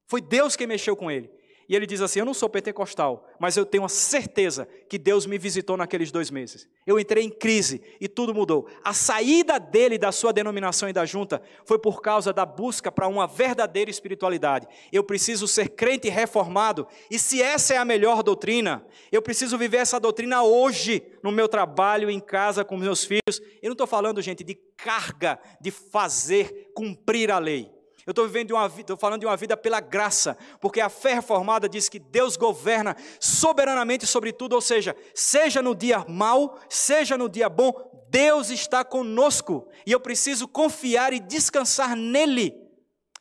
Foi Deus quem mexeu com ele. E ele diz assim: Eu não sou pentecostal, mas eu tenho a certeza que Deus me visitou naqueles dois meses. Eu entrei em crise e tudo mudou. A saída dele da sua denominação e da junta foi por causa da busca para uma verdadeira espiritualidade. Eu preciso ser crente reformado, e se essa é a melhor doutrina, eu preciso viver essa doutrina hoje, no meu trabalho, em casa, com meus filhos. Eu não estou falando, gente, de carga de fazer cumprir a lei. Eu estou vivendo uma vida, estou falando de uma vida pela graça, porque a fé reformada diz que Deus governa soberanamente sobre tudo, ou seja, seja no dia mau, seja no dia bom, Deus está conosco e eu preciso confiar e descansar nele.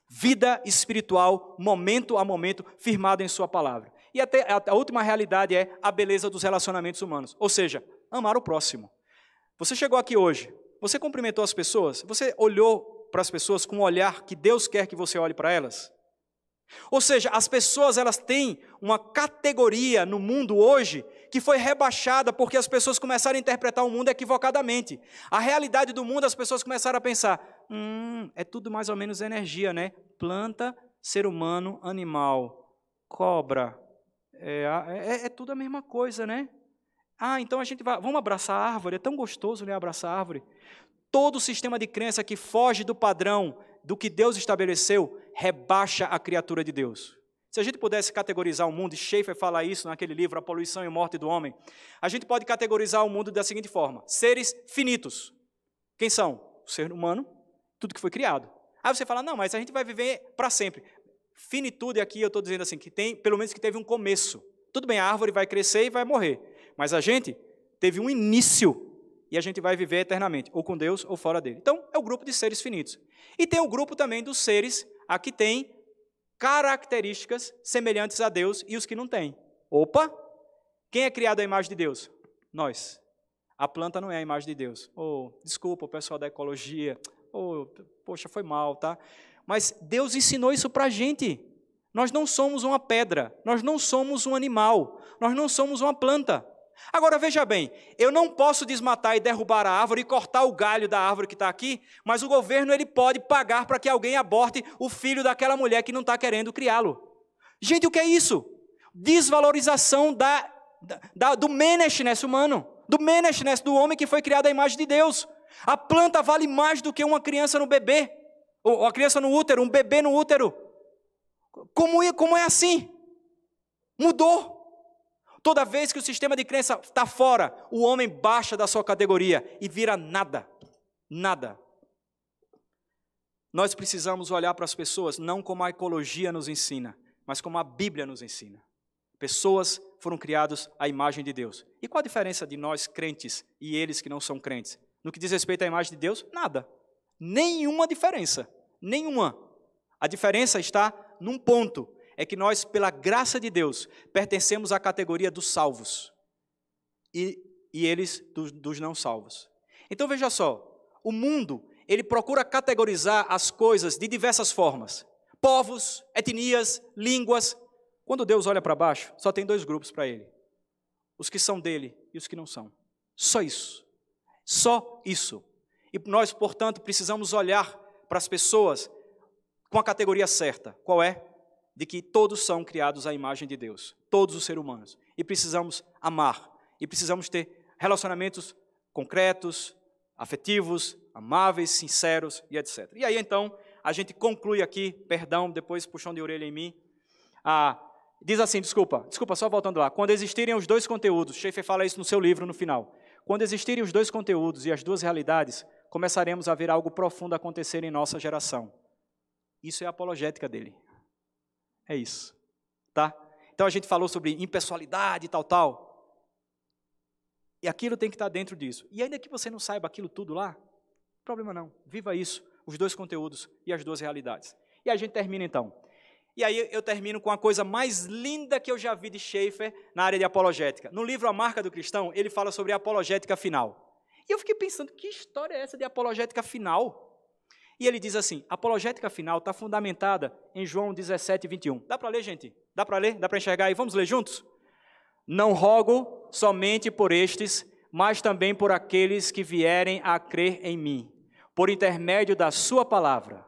Vida espiritual, momento a momento, firmado em Sua palavra. E até a última realidade é a beleza dos relacionamentos humanos, ou seja, amar o próximo. Você chegou aqui hoje, você cumprimentou as pessoas, você olhou para as pessoas com o olhar que Deus quer que você olhe para elas? Ou seja, as pessoas elas têm uma categoria no mundo hoje que foi rebaixada porque as pessoas começaram a interpretar o mundo equivocadamente. A realidade do mundo, as pessoas começaram a pensar: hum, é tudo mais ou menos energia, né? Planta, ser humano, animal, cobra. É, é, é tudo a mesma coisa, né? Ah, então a gente vai. Vamos abraçar a árvore, é tão gostoso, né? Abraçar a árvore. Todo sistema de crença que foge do padrão do que Deus estabeleceu rebaixa a criatura de Deus. Se a gente pudesse categorizar o mundo, e Schaeffer fala isso naquele livro, A Poluição e Morte do Homem, a gente pode categorizar o mundo da seguinte forma: seres finitos. Quem são? O ser humano, tudo que foi criado. Aí você fala, não, mas a gente vai viver para sempre. Finitude aqui, eu estou dizendo assim, que tem, pelo menos que teve um começo. Tudo bem, a árvore vai crescer e vai morrer. Mas a gente teve um início e a gente vai viver eternamente, ou com Deus ou fora dele. Então, é o grupo de seres finitos. E tem o grupo também dos seres a que tem características semelhantes a Deus e os que não têm. Opa! Quem é criado à imagem de Deus? Nós. A planta não é a imagem de Deus. Oh, desculpa, o pessoal da ecologia. Oh, poxa, foi mal, tá? Mas Deus ensinou isso para a gente. Nós não somos uma pedra, nós não somos um animal, nós não somos uma planta. Agora veja bem, eu não posso desmatar e derrubar a árvore e cortar o galho da árvore que está aqui, mas o governo ele pode pagar para que alguém aborte o filho daquela mulher que não está querendo criá-lo. Gente, o que é isso? Desvalorização da, da, do meneshness humano, do meneshness do homem que foi criado à imagem de Deus. A planta vale mais do que uma criança no bebê, ou a criança no útero, um bebê no útero. Como como é assim? Mudou. Toda vez que o sistema de crença está fora, o homem baixa da sua categoria e vira nada. Nada. Nós precisamos olhar para as pessoas não como a ecologia nos ensina, mas como a Bíblia nos ensina. Pessoas foram criadas à imagem de Deus. E qual a diferença de nós crentes e eles que não são crentes? No que diz respeito à imagem de Deus, nada. Nenhuma diferença. Nenhuma. A diferença está num ponto é que nós, pela graça de Deus, pertencemos à categoria dos salvos e, e eles dos, dos não salvos. Então veja só, o mundo ele procura categorizar as coisas de diversas formas: povos, etnias, línguas. Quando Deus olha para baixo, só tem dois grupos para ele: os que são dele e os que não são. Só isso. Só isso. E nós, portanto, precisamos olhar para as pessoas com a categoria certa. Qual é? De que todos são criados à imagem de Deus, todos os seres humanos. E precisamos amar, e precisamos ter relacionamentos concretos, afetivos, amáveis, sinceros e etc. E aí então, a gente conclui aqui, perdão, depois puxão de orelha em mim. Diz assim, desculpa, desculpa, só voltando lá. Quando existirem os dois conteúdos, Schaeffer fala isso no seu livro no final. Quando existirem os dois conteúdos e as duas realidades, começaremos a ver algo profundo acontecer em nossa geração. Isso é a apologética dele. É isso. Tá? Então a gente falou sobre impessoalidade e tal, tal. E aquilo tem que estar dentro disso. E ainda que você não saiba aquilo tudo lá, problema não. Viva isso, os dois conteúdos e as duas realidades. E a gente termina então. E aí eu termino com a coisa mais linda que eu já vi de Schaeffer na área de apologética. No livro A Marca do Cristão, ele fala sobre a apologética final. E eu fiquei pensando, que história é essa de apologética final? E ele diz assim: a apologética final está fundamentada em João 17, 21. Dá para ler, gente? Dá para ler? Dá para enxergar aí? Vamos ler juntos? Não rogo somente por estes, mas também por aqueles que vierem a crer em mim, por intermédio da Sua palavra,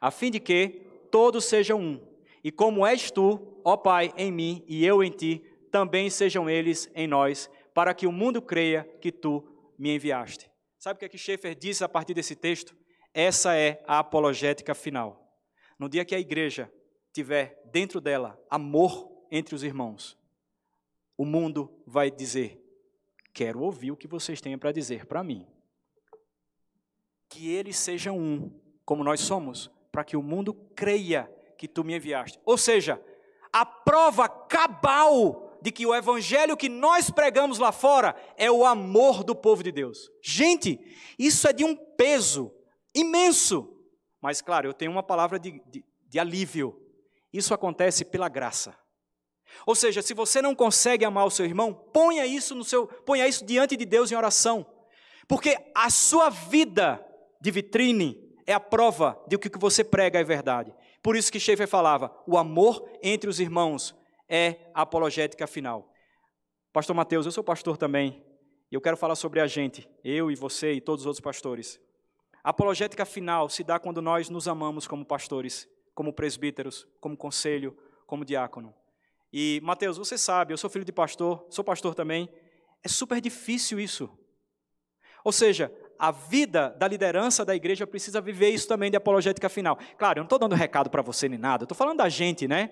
a fim de que todos sejam um. E como és tu, ó Pai, em mim e eu em ti, também sejam eles em nós, para que o mundo creia que tu me enviaste. Sabe o que é que Schaeffer diz a partir desse texto? Essa é a apologética final. No dia que a igreja tiver dentro dela amor entre os irmãos, o mundo vai dizer: Quero ouvir o que vocês têm para dizer para mim. Que eles sejam um, como nós somos, para que o mundo creia que tu me enviaste. Ou seja, a prova cabal de que o evangelho que nós pregamos lá fora é o amor do povo de Deus. Gente, isso é de um peso imenso. Mas, claro, eu tenho uma palavra de, de, de alívio. Isso acontece pela graça. Ou seja, se você não consegue amar o seu irmão, ponha isso no seu, ponha isso diante de Deus em oração. Porque a sua vida de vitrine é a prova de que o que você prega é verdade. Por isso que Schaeffer falava: o amor entre os irmãos é a apologética final. Pastor Mateus, eu sou pastor também, e eu quero falar sobre a gente, eu e você e todos os outros pastores. A apologética final se dá quando nós nos amamos como pastores, como presbíteros, como conselho, como diácono. E, Mateus, você sabe, eu sou filho de pastor, sou pastor também, é super difícil isso. Ou seja, a vida da liderança da igreja precisa viver isso também de apologética final. Claro, eu não estou dando recado para você nem nada, estou falando da gente, né?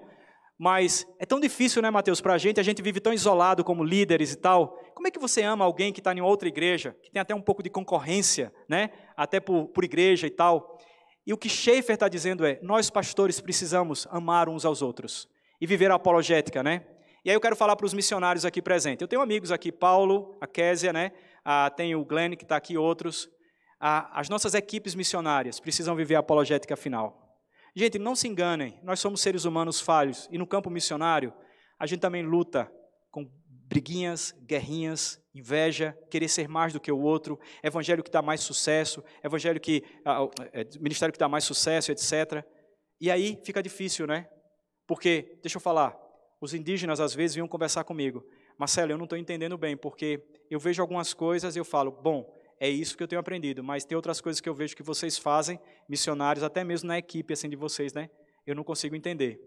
Mas é tão difícil, né, Mateus, para a gente, a gente vive tão isolado como líderes e tal. Como é que você ama alguém que está em outra igreja, que tem até um pouco de concorrência, né? Até por, por igreja e tal. E o que Schaefer está dizendo é: nós pastores precisamos amar uns aos outros e viver a apologética, né? E aí eu quero falar para os missionários aqui presentes. Eu tenho amigos aqui, Paulo, a Késia, né? ah, tem o Glenn que está aqui, outros. Ah, as nossas equipes missionárias precisam viver a apologética final. Gente, não se enganem, nós somos seres humanos falhos e no campo missionário a gente também luta com briguinhas, guerrinhas, inveja, querer ser mais do que o outro, evangelho que dá mais sucesso, evangelho que ah, ministério que dá mais sucesso, etc. E aí fica difícil, né? Porque, deixa eu falar, os indígenas às vezes vinham conversar comigo. Marcelo, eu não estou entendendo bem, porque eu vejo algumas coisas e eu falo, bom, é isso que eu tenho aprendido, mas tem outras coisas que eu vejo que vocês fazem, missionários, até mesmo na equipe assim de vocês, né? Eu não consigo entender.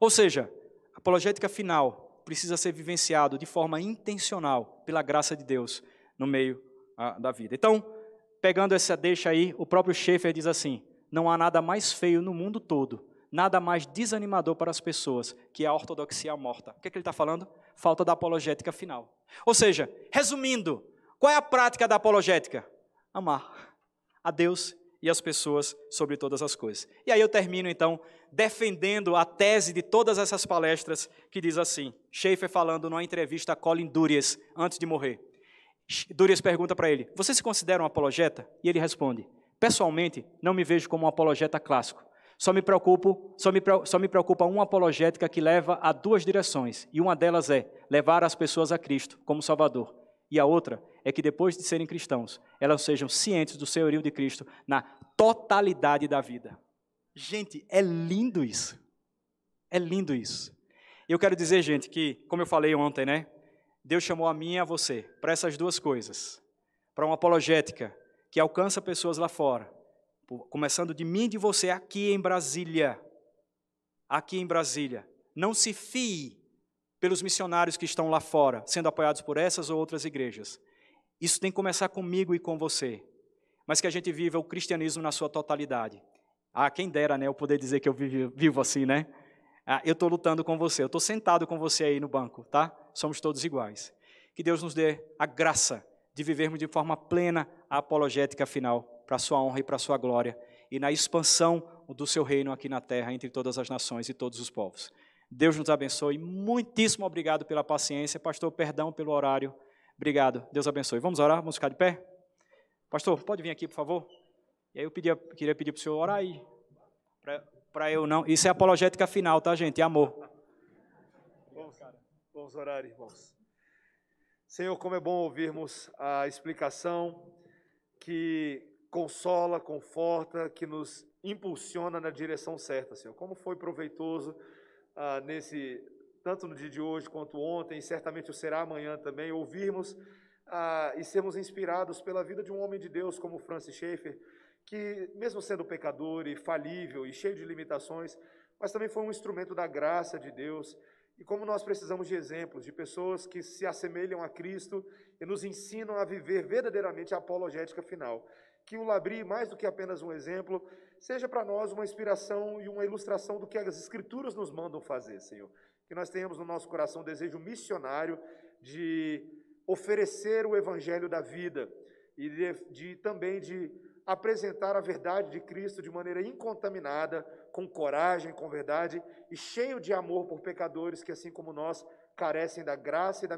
Ou seja, a apologética final precisa ser vivenciado de forma intencional pela graça de Deus no meio a, da vida. Então, pegando essa deixa aí, o próprio Schaeffer diz assim: não há nada mais feio no mundo todo nada mais desanimador para as pessoas que a ortodoxia morta. O que, é que ele está falando? Falta da apologética final. Ou seja, resumindo, qual é a prática da apologética? Amar a Deus e as pessoas sobre todas as coisas. E aí eu termino então defendendo a tese de todas essas palestras que diz assim, Schaefer falando numa entrevista a Colin Durias antes de morrer. Durias pergunta para ele: "Você se considera um apologeta?" E ele responde: "Pessoalmente, não me vejo como um apologeta clássico. Só me, preocupo, só, me, só me preocupa uma apologética que leva a duas direções, e uma delas é levar as pessoas a Cristo como Salvador. E a outra é que depois de serem cristãos, elas sejam cientes do senhorio de Cristo na totalidade da vida. Gente, é lindo isso. É lindo isso. Eu quero dizer, gente, que, como eu falei ontem, né? Deus chamou a mim e a você para essas duas coisas. Para uma apologética que alcança pessoas lá fora começando de mim e de você aqui em Brasília. Aqui em Brasília. Não se fie pelos missionários que estão lá fora, sendo apoiados por essas ou outras igrejas. Isso tem que começar comigo e com você. Mas que a gente viva o cristianismo na sua totalidade. Ah, quem dera, né, eu poder dizer que eu vivo, assim, né? Ah, eu estou lutando com você, eu estou sentado com você aí no banco, tá? Somos todos iguais. Que Deus nos dê a graça de vivermos de forma plena a apologética final para a sua honra e para a sua glória, e na expansão do seu reino aqui na terra, entre todas as nações e todos os povos. Deus nos abençoe. Muitíssimo obrigado pela paciência. Pastor, perdão pelo horário. Obrigado. Deus abençoe. Vamos orar? Vamos ficar de pé? Pastor, pode vir aqui, por favor? E aí eu pedia, queria pedir para o senhor orar aí. Para eu não. Isso é apologética final, tá, gente? Amor. Vamos, vamos orar, irmãos. Senhor, como é bom ouvirmos a explicação que consola, conforta, que nos impulsiona na direção certa, Senhor. Como foi proveitoso ah, nesse, tanto no dia de hoje quanto ontem, e certamente o será amanhã também, ouvirmos ah, e sermos inspirados pela vida de um homem de Deus como Francis Schaeffer, que, mesmo sendo pecador e falível e cheio de limitações, mas também foi um instrumento da graça de Deus. E como nós precisamos de exemplos, de pessoas que se assemelham a Cristo e nos ensinam a viver verdadeiramente a apologética final que o Labri, mais do que apenas um exemplo, seja para nós uma inspiração e uma ilustração do que as Escrituras nos mandam fazer, Senhor. Que nós tenhamos no nosso coração o desejo missionário de oferecer o Evangelho da vida e de, de também de apresentar a verdade de Cristo de maneira incontaminada, com coragem, com verdade e cheio de amor por pecadores que, assim como nós, carecem da graça e da